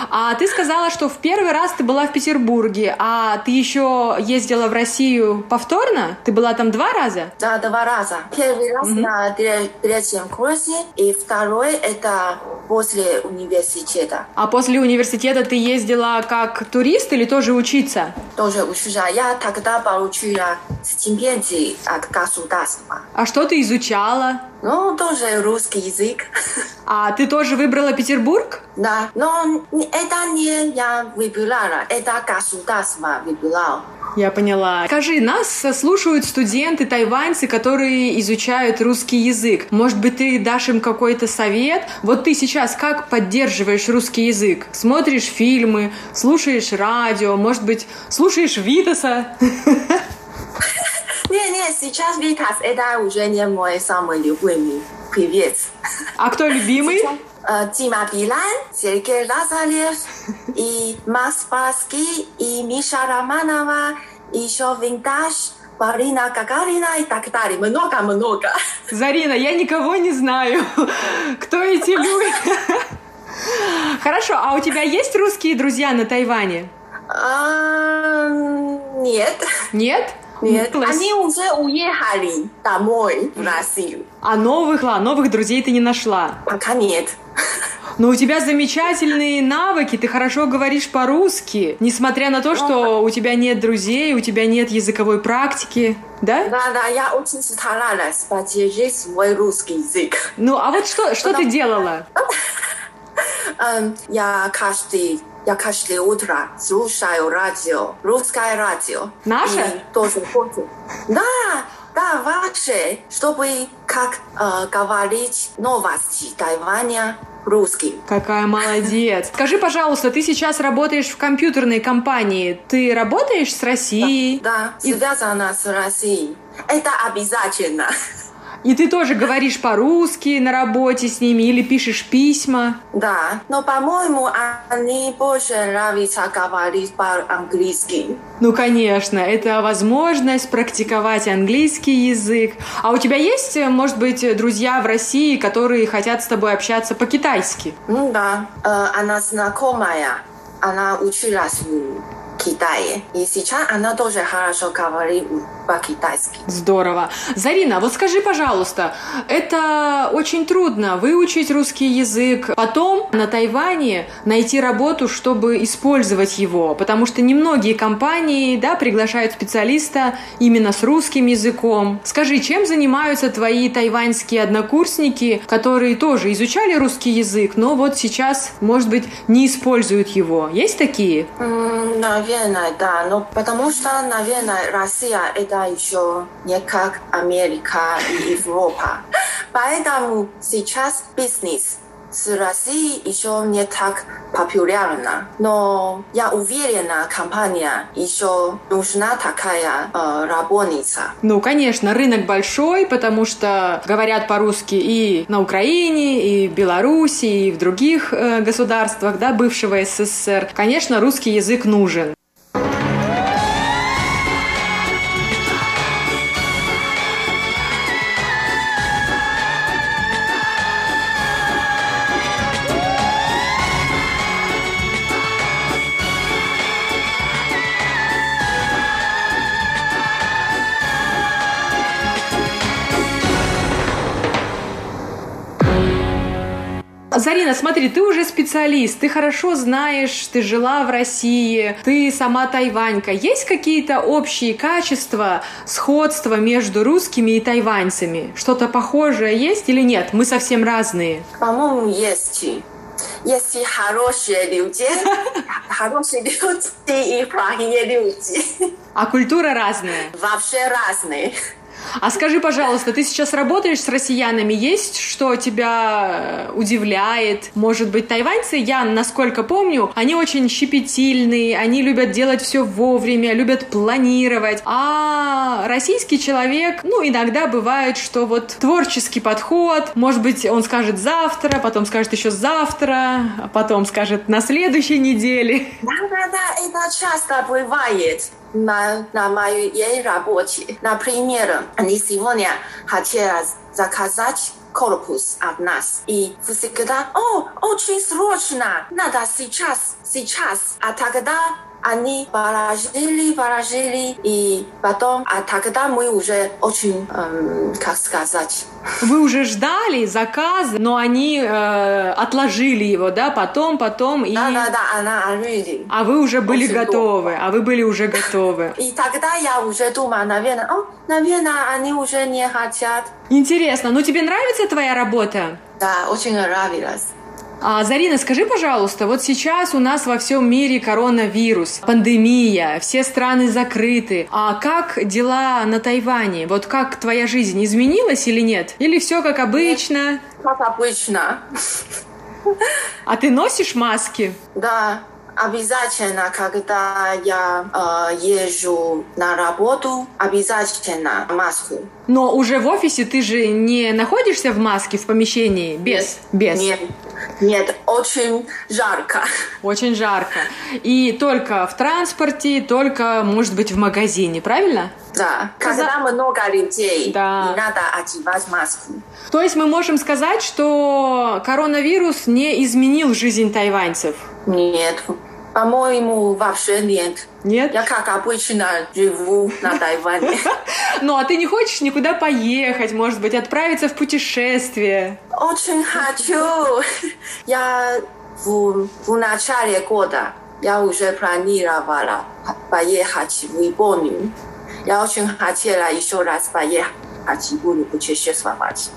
А ты сказала, что в первый раз ты была в Петербурге, а ты еще ездила в Россию повторно? Ты была там два раза? Да, два раза. Первый раз угу. на третьем курсе, и второй это после университета. А после университета ты ездила как турист или тоже учиться? Тоже учиться. Я тогда получила стипендию от государства. А что ты изучала? Ну, тоже русский язык. [LAUGHS] А ты тоже выбрала Петербург? Да, но это не я выбирала, это государство выбирало. Я поняла. Скажи, нас слушают студенты тайваньцы, которые изучают русский язык. Может быть, ты дашь им какой-то совет? Вот ты сейчас как поддерживаешь русский язык? Смотришь фильмы, слушаешь радио, может быть, слушаешь Витаса? [LAUGHS] Нет, нет, сейчас Витас, это уже не мой самый любимый певец. А кто любимый? Э, Дима Билан, Сергей Лазарев, и Макс Барский, и Миша Романова, еще Винтаж, Марина Гагарина и так далее. Много-много. Зарина, я никого не знаю. Кто эти люди? Хорошо, а у тебя есть русские друзья на Тайване? Нет. Нет? Класс. они уже уехали домой в Россию. А новых, а новых друзей ты не нашла. Пока нет. Но у тебя замечательные навыки, ты хорошо говоришь по-русски, несмотря на то, что у тебя нет друзей, у тебя нет языковой практики, да? Да, да, я очень старалась поддержать свой русский язык. Ну, а вот что, что ты делала? [LAUGHS] Эм, я каждый я каждое утро слушаю радио, русское радио. Наше? И тоже хочу. Да, да, ваше, чтобы как э, говорить новости Тайваня русским. Какая молодец. [LAUGHS] Скажи, пожалуйста, ты сейчас работаешь в компьютерной компании. Ты работаешь с Россией? Да, И- связано с Россией. Это обязательно. [LAUGHS] И ты тоже говоришь по-русски на работе с ними или пишешь письма? Да, но, по-моему, они больше нравится говорить по-английски. Ну, конечно, это возможность практиковать английский язык. А у тебя есть, э, может быть, друзья в России, которые хотят с тобой общаться по-китайски? Ну да, э, она знакомая, она училась в Китае. И сейчас она тоже хорошо говорит по-китайски. Здорово. Зарина, вот скажи, пожалуйста, это очень трудно выучить русский язык, потом на Тайване найти работу, чтобы использовать его, потому что немногие компании да, приглашают специалиста именно с русским языком. Скажи, чем занимаются твои тайваньские однокурсники, которые тоже изучали русский язык, но вот сейчас, может быть, не используют его? Есть такие? М, Наверное, да. Но потому что, наверное, Россия это еще не как Америка и Европа. Поэтому сейчас бизнес с Россией еще не так популярна. Но я уверена, компания еще нужна такая э, работница. Ну, конечно, рынок большой, потому что говорят по-русски и на Украине, и в Беларуси, и в других э, государствах, да, бывшего СССР. Конечно, русский язык нужен. Зарина, смотри, ты уже специалист, ты хорошо знаешь, ты жила в России, ты сама тайванька. Есть какие-то общие качества, сходства между русскими и тайваньцами? Что-то похожее есть или нет? Мы совсем разные. По-моему, есть. Есть хорошие люди, [LAUGHS] хорошие люди и плохие люди. А культура разная. Вообще разные. А скажи, пожалуйста, ты сейчас работаешь с россиянами? Есть, что тебя э, удивляет? Может быть, тайваньцы, я, насколько помню, они очень щепетильные, они любят делать все вовремя, любят планировать. А российский человек, ну, иногда бывает, что вот творческий подход, может быть, он скажет завтра, потом скажет еще завтра, а потом скажет на следующей неделе. Да-да-да, это часто бывает на, на моей работе. Например, они сегодня хотели заказать корпус от нас. И всегда, о, очень срочно, надо сейчас, сейчас. А тогда они положили, положили, и потом, а тогда мы уже очень, эм, как сказать, Вы уже ждали заказа, но они э, отложили его, да, потом, потом и... да-да-да, она already. А вы уже были Очень готовы, а вы были уже готовы. [LAUGHS] И тогда я уже думаю, наверное, о, наверное, они уже не хотят. Интересно, ну тебе нравится твоя работа? Да, очень нравилось. А, Зарина, скажи, пожалуйста, вот сейчас у нас во всем мире коронавирус, пандемия, все страны закрыты. А как дела на Тайване? Вот как твоя жизнь изменилась или нет? Или все как обычно? Как обычно. А ты носишь маски? Да, обязательно, когда я э, езжу на работу, обязательно маску. Но уже в офисе ты же не находишься в маске в помещении? Без? Без. Нет, нет, очень жарко. Очень жарко. И только в транспорте, только, может быть, в магазине, правильно? Да, когда много людей, Да. не надо одевать маску. То есть мы можем сказать, что коронавирус не изменил жизнь тайваньцев? Нет, по-моему, вообще нет. Нет? Я как обычно живу на Тайване. [LAUGHS] Ну, а ты не хочешь никуда поехать, может быть, отправиться в путешествие? Очень хочу. Я в, в начале года я уже планировала поехать в Японию. Я очень хотела еще раз поехать в Японию путешествовать.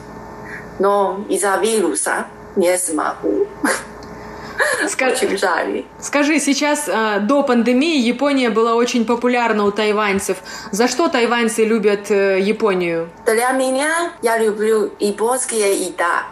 Но из-за вируса не смогу. [LAUGHS] [LAUGHS] Очень жаль. Скажи, сейчас э, до пандемии Япония была очень популярна у тайваньцев. За что тайваньцы любят э, Японию? Для меня я люблю японские еда.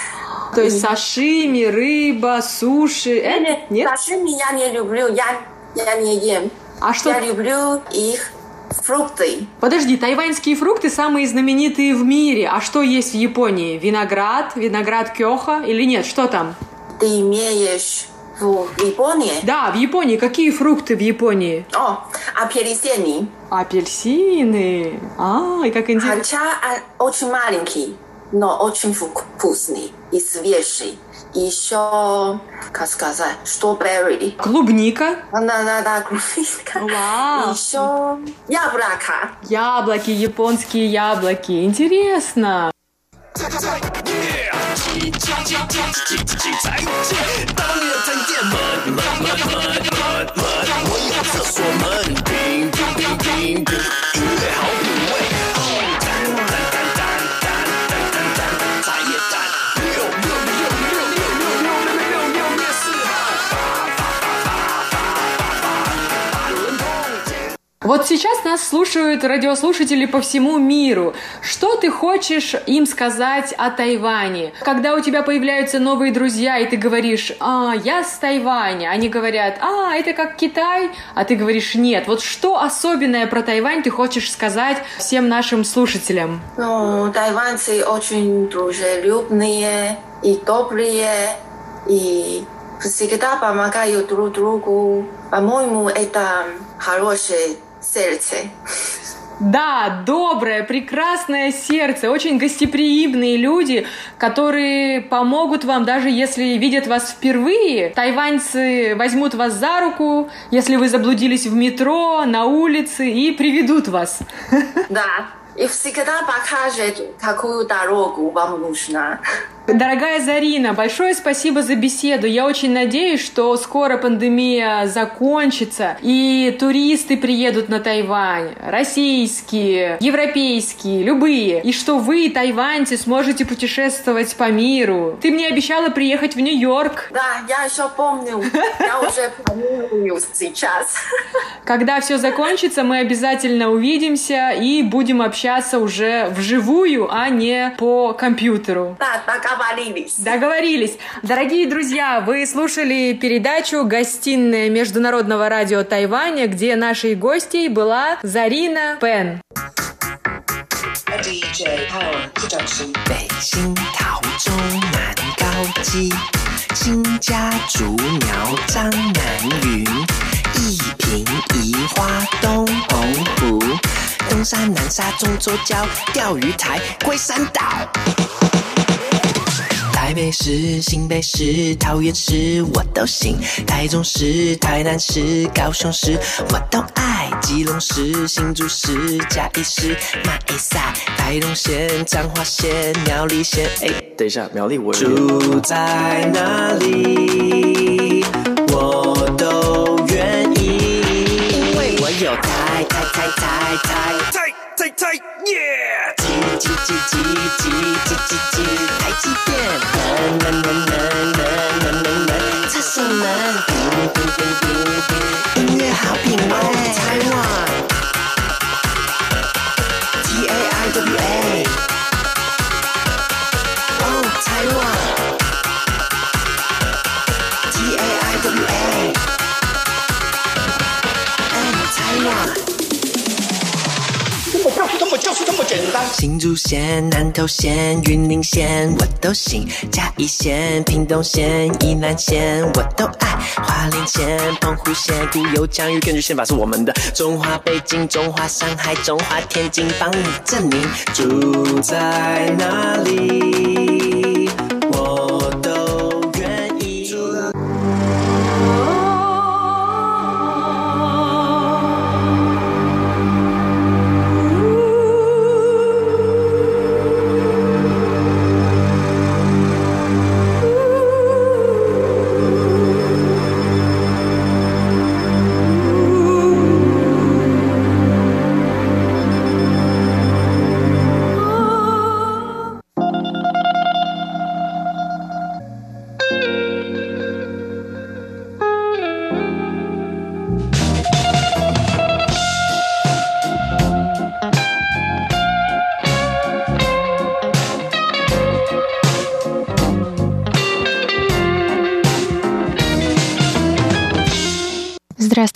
[LAUGHS] То есть сашими, рыба, суши. Э? Нет, Нет? сашими я не люблю, я, я не ем. А что? Я люблю их фрукты. Подожди, тайваньские фрукты самые знаменитые в мире. А что есть в Японии? Виноград, виноград кёха или нет? Что там? Ты имеешь в Японии? Да, в Японии. Какие фрукты в Японии? О, апельсины. Апельсины. А, и как интересно. Хотя а, очень маленький, но очень вку- вкусный и свежий. Еще, как сказать, строберри. Клубника. Да-да-да, клубника. Вау. Еще яблоко. Яблоки, японские яблоки. Интересно. 拆拆拆，拆拆拆拆拆拆拆，拆！当月停电，门门门门门，我要厕所门冰冰冰冰。Вот сейчас нас слушают радиослушатели по всему миру. Что ты хочешь им сказать о Тайване? Когда у тебя появляются новые друзья, и ты говоришь, а, я с Тайваня, они говорят, а, это как Китай, а ты говоришь, нет. Вот что особенное про Тайвань ты хочешь сказать всем нашим слушателям? Ну, тайваньцы очень дружелюбные и добрые, и всегда помогают друг другу. По-моему, это хорошее сердце. Да, доброе, прекрасное сердце, очень гостеприимные люди, которые помогут вам, даже если видят вас впервые. Тайваньцы возьмут вас за руку, если вы заблудились в метро, на улице, и приведут вас. Да, и всегда покажет, какую дорогу вам нужна. Дорогая Зарина, большое спасибо за беседу. Я очень надеюсь, что скоро пандемия закончится, и туристы приедут на Тайвань, российские, европейские, любые, и что вы, тайваньцы, сможете путешествовать по миру. Ты мне обещала приехать в Нью-Йорк. Да, я еще помню, я уже планирую сейчас. Когда все закончится, мы обязательно увидимся и будем общаться уже вживую, а не по компьютеру. Да, договорились. Договорились. Дорогие друзья, вы слушали передачу «Гостиная Международного радио Тайваня», где нашей гостьей была Зарина Пен. DJ Power Production。北新桃中南高基，新家竹苗张南云，一平宜花东澎湖，东山南沙中洲礁钓鱼台龟山岛。 台北市、新北市、桃园市我都行，台中市、台南市、高雄市我都爱，基隆市、新竹市、嘉义市、马鞍山、台东县、彰化县、苗栗县。哎，等一下，苗栗我住在哪里，我都愿意，因为我有台台台台台台台台耶！叽叽叽叽叽叽叽叽，台积电，竹县、南投县、云林县我都行，嘉义县、屏东县、宜兰县我都爱，花莲县、澎湖县、古有疆域，根据宪法是我们的。中华北京、中华上海、中华天津，帮你证明。住在哪里，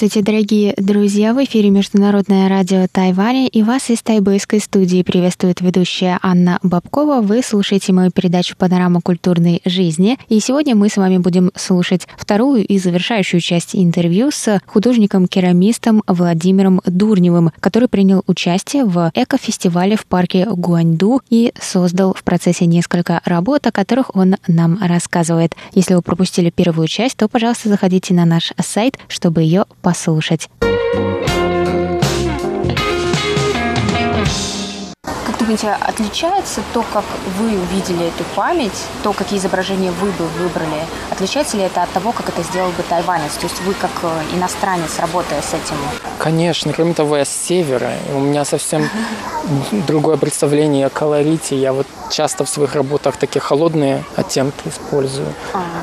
Здравствуйте, дорогие друзья! В эфире Международное радио Тайваня и вас из тайбэйской студии приветствует ведущая Анна Бабкова. Вы слушаете мою передачу «Панорама культурной жизни». И сегодня мы с вами будем слушать вторую и завершающую часть интервью с художником-керамистом Владимиром Дурневым, который принял участие в экофестивале в парке Гуаньду и создал в процессе несколько работ, о которых он нам рассказывает. Если вы пропустили первую часть, то, пожалуйста, заходите на наш сайт, чтобы ее послушать. Думаете, отличается то, как вы увидели эту память, то, какие изображения вы бы выбрали? Отличается ли это от того, как это сделал бы тайванец? То есть вы как иностранец, работая с этим? Конечно, кроме того, я с севера, у меня совсем [LAUGHS] другое представление о колорите. Я вот часто в своих работах такие холодные оттенки использую.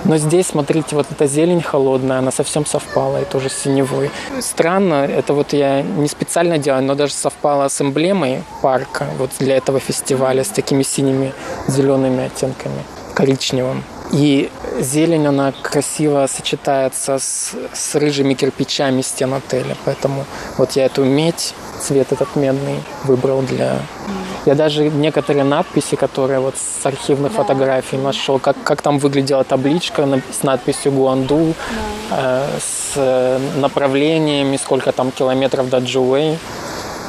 Но здесь, смотрите, вот эта зелень холодная, она совсем совпала, и тоже синевой. Странно, это вот я не специально делаю, но даже совпало с эмблемой парка вот для этого фестиваля с такими синими, зелеными оттенками, коричневым. И зелень, она красиво сочетается с, с рыжими кирпичами стен отеля. Поэтому вот я эту медь, цвет этот медный выбрал для... Я даже некоторые надписи, которые вот с архивных да. фотографий нашел, как, как там выглядела табличка с надписью Гуанду, да. э, с направлениями, сколько там километров до Джуэй.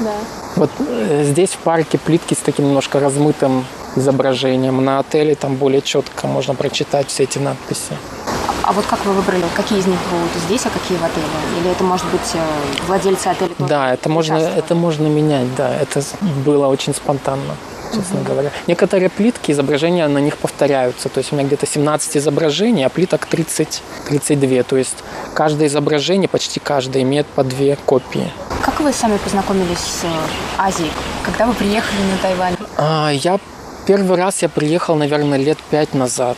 Да. Вот э, здесь в парке плитки с таким немножко размытым изображением. На отеле там более четко можно прочитать все эти надписи. А вот как вы выбрали, какие из них будут здесь, а какие в отеле? Или это может быть э, владельцы отеля? Да, это можно, это можно менять, да. Это было очень спонтанно честно угу. говоря. Некоторые плитки, изображения на них повторяются. То есть у меня где-то 17 изображений, а плиток 30, 32. То есть каждое изображение, почти каждое, имеет по две копии. Как вы сами познакомились с Азией? Когда вы приехали на Тайвань? А, я Первый раз я приехал, наверное, лет пять назад,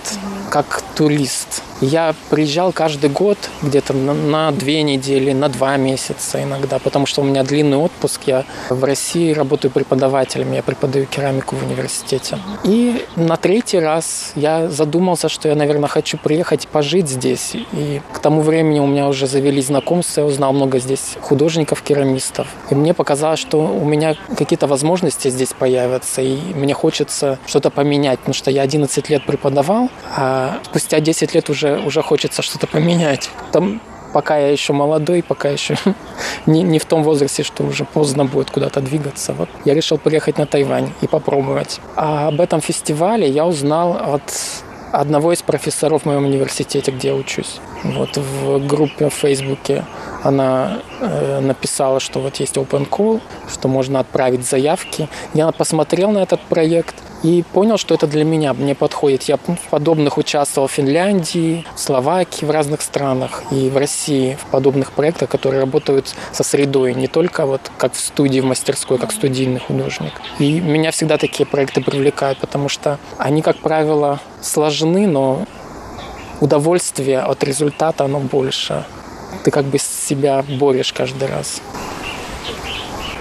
как турист. Я приезжал каждый год где-то на, две недели, на два месяца иногда, потому что у меня длинный отпуск. Я в России работаю преподавателем, я преподаю керамику в университете. И на третий раз я задумался, что я, наверное, хочу приехать и пожить здесь. И к тому времени у меня уже завелись знакомства, я узнал много здесь художников-керамистов. И мне показалось, что у меня какие-то возможности здесь появятся, и мне хочется что-то поменять, потому что я 11 лет преподавал, а спустя 10 лет уже уже хочется что-то поменять. Там пока я еще молодой, пока еще [LAUGHS] не, не в том возрасте, что уже поздно будет куда-то двигаться. Вот я решил приехать на Тайвань и попробовать. А об этом фестивале я узнал от одного из профессоров в моем университете, где я учусь. Вот в группе в Фейсбуке она э, написала, что вот есть open call, что можно отправить заявки. Я посмотрел на этот проект и понял, что это для меня, мне подходит. Я подобных участвовал в Финляндии, в Словакии, в разных странах и в России в подобных проектах, которые работают со средой, не только вот как в студии, в мастерской, как студийный художник. И меня всегда такие проекты привлекают, потому что они, как правило, сложны, но удовольствие от результата, оно больше. Ты как бы себя борешь каждый раз.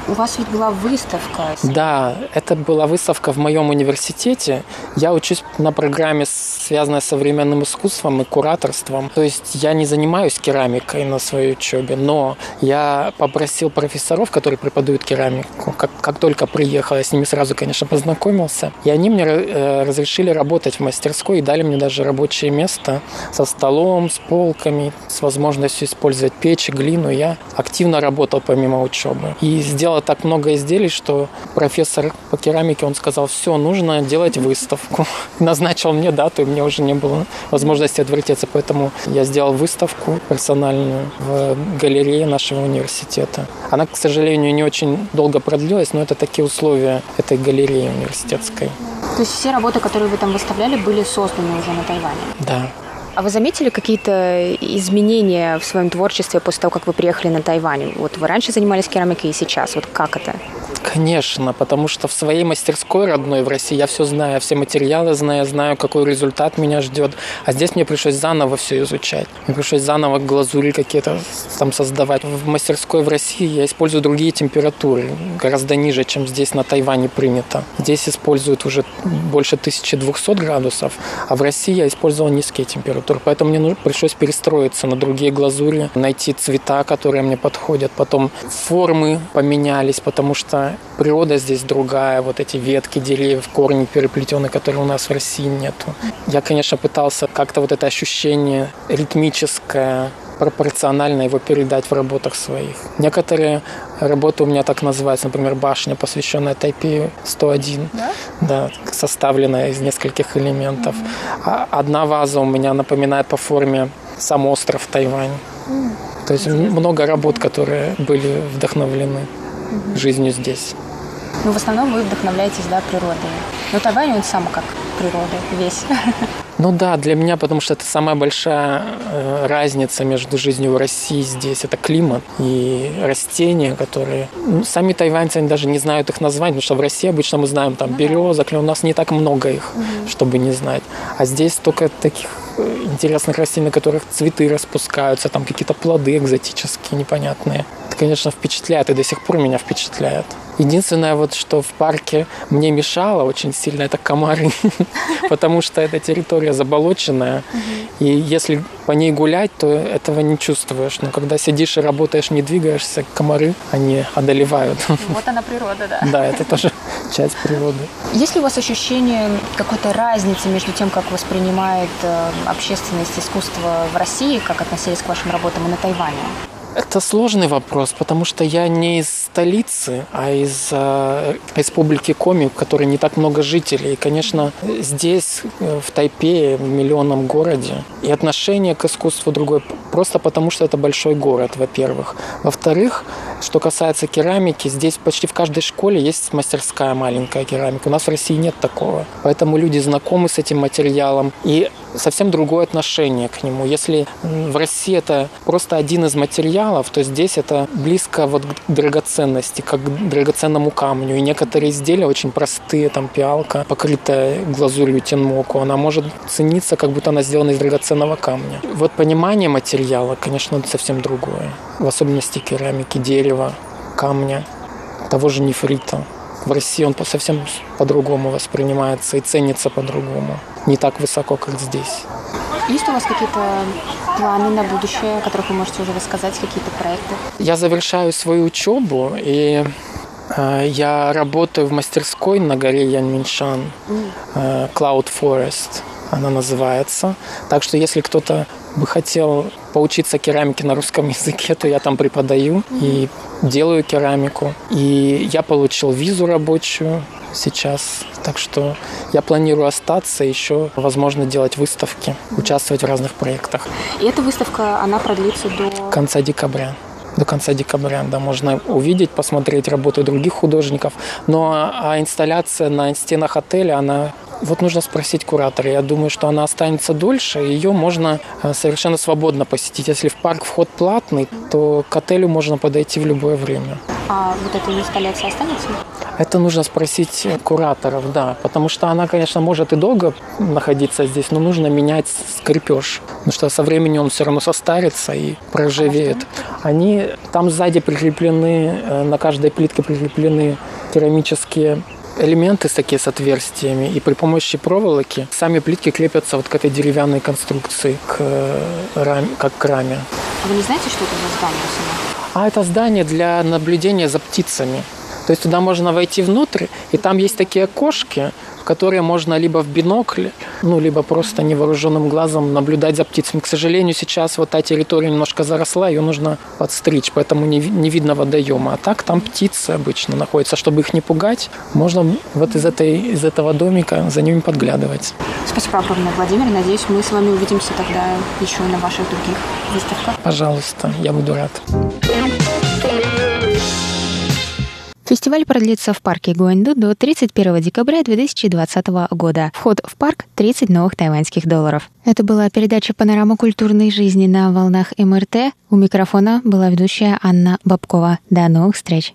У вас ведь была выставка. Да, это была выставка в моем университете. Я учусь на программе связанное с современным искусством и кураторством. То есть я не занимаюсь керамикой на своей учебе, но я попросил профессоров, которые преподают керамику, как, как только приехал, я с ними сразу, конечно, познакомился, и они мне э, разрешили работать в мастерской и дали мне даже рабочее место со столом, с полками, с возможностью использовать печь, глину. Я активно работал помимо учебы. И сделал так много изделий, что профессор по керамике, он сказал, все, нужно делать выставку. [LAUGHS] Назначил мне дату, и мне уже не было возможности отвертеться. Поэтому я сделал выставку персональную в галерее нашего университета. Она, к сожалению, не очень долго продлилась, но это такие условия этой галереи университетской. То есть все работы, которые вы там выставляли, были созданы уже на Тайване? Да. А вы заметили какие-то изменения в своем творчестве после того, как вы приехали на Тайвань? Вот вы раньше занимались керамикой и сейчас. Вот как это? Конечно, потому что в своей мастерской родной в России я все знаю, все материалы знаю, знаю, какой результат меня ждет. А здесь мне пришлось заново все изучать. Мне пришлось заново глазури какие-то там создавать. В мастерской в России я использую другие температуры, гораздо ниже, чем здесь на Тайване принято. Здесь используют уже больше 1200 градусов, а в России я использовал низкие температуры. Поэтому мне пришлось перестроиться на другие глазури, найти цвета, которые мне подходят. Потом формы поменялись, потому что природа здесь другая, вот эти ветки деревьев, корни переплетенные, которые у нас в России нету. Я, конечно, пытался как-то вот это ощущение ритмическое, пропорционально его передать в работах своих. Некоторые работы у меня так называются, например, башня, посвященная Тайпею 101, да? Да, составленная из нескольких элементов. Mm-hmm. одна ваза у меня напоминает по форме сам остров Тайвань. Mm-hmm. То есть Интересно. много работ, которые были вдохновлены mm-hmm. жизнью здесь. Ну, в основном вы вдохновляетесь, да, природой. Но Тайвань, он сам как природа весь. [LAUGHS] Ну да, для меня, потому что это самая большая э, разница между жизнью в России здесь. Это климат и растения, которые... Ну, сами тайваньцы они даже не знают их названий, потому что в России обычно мы знаем там ну березок, у нас не так много их, угу. чтобы не знать. А здесь только таких э, интересных растений, на которых цветы распускаются, там какие-то плоды экзотические, непонятные. Конечно, впечатляет и до сих пор меня впечатляет. Единственное, вот, что в парке мне мешало очень сильно, это комары, [LAUGHS] потому что эта территория заболоченная, и если по ней гулять, то этого не чувствуешь. Но когда сидишь и работаешь, не двигаешься, комары, они одолевают. Вот она природа, да. Да, это тоже [LAUGHS] часть природы. Есть ли у вас ощущение какой-то разницы между тем, как воспринимает э, общественность искусство в России, как относились к вашим работам и на Тайване? Это сложный вопрос, потому что я не из столицы, а из э, республики Коми, в которой не так много жителей. И, конечно, здесь, э, в Тайпе, в миллионном городе, и отношение к искусству другое, просто потому что это большой город, во-первых. Во-вторых, что касается керамики, здесь почти в каждой школе есть мастерская маленькая керамика. У нас в России нет такого. Поэтому люди знакомы с этим материалом. И совсем другое отношение к нему. Если в России это просто один из материалов, то здесь это близко вот к драгоценности, как к драгоценному камню. И некоторые изделия очень простые, там пиалка, покрытая глазурью тенмоку, она может цениться, как будто она сделана из драгоценного камня. Вот понимание материала, конечно, совсем другое. В особенности керамики, дерева, камня, того же нефрита. В России он совсем по-другому воспринимается и ценится по-другому. Не так высоко, как здесь. Есть у вас какие-то планы на будущее, о которых вы можете уже рассказать, какие-то проекты? Я завершаю свою учебу, и э, я работаю в мастерской на горе Янминшан, э, Cloud Forest она называется. Так что если кто-то бы хотел поучиться керамике на русском языке, то я там преподаю и делаю керамику. И я получил визу рабочую сейчас. Так что я планирую остаться, еще, возможно, делать выставки, участвовать в разных проектах. И эта выставка, она продлится до... Конца декабря до конца декабря, да, можно увидеть, посмотреть работы других художников. Но а инсталляция на стенах отеля, она вот нужно спросить куратора. Я думаю, что она останется дольше. Ее можно э, совершенно свободно посетить. Если в парк вход платный, то к отелю можно подойти в любое время. А вот эта инсталляция останется? Это нужно спросить кураторов, да. Потому что она, конечно, может и долго находиться здесь, но нужно менять скрипеж. Потому что со временем он все равно состарится и проржавеет. Они там сзади прикреплены, э, на каждой плитке прикреплены керамические элементы такие с отверстиями, и при помощи проволоки сами плитки крепятся вот к этой деревянной конструкции, к э, раме, как к раме. А вы не знаете, что это за здание А это здание для наблюдения за птицами. То есть туда можно войти внутрь, и там есть такие окошки, которые можно либо в бинокль, ну, либо просто невооруженным глазом наблюдать за птицами. К сожалению, сейчас вот та территория немножко заросла, ее нужно подстричь, поэтому не, не видно водоема. А так там птицы обычно находятся. Чтобы их не пугать, можно вот из, этой, из этого домика за ними подглядывать. Спасибо огромное, Владимир. Надеюсь, мы с вами увидимся тогда еще на ваших других выставках. Пожалуйста, я буду рад. Фестиваль продлится в парке Гуанду до 31 декабря 2020 года. Вход в парк – 30 новых тайваньских долларов. Это была передача «Панорама культурной жизни» на волнах МРТ. У микрофона была ведущая Анна Бабкова. До новых встреч!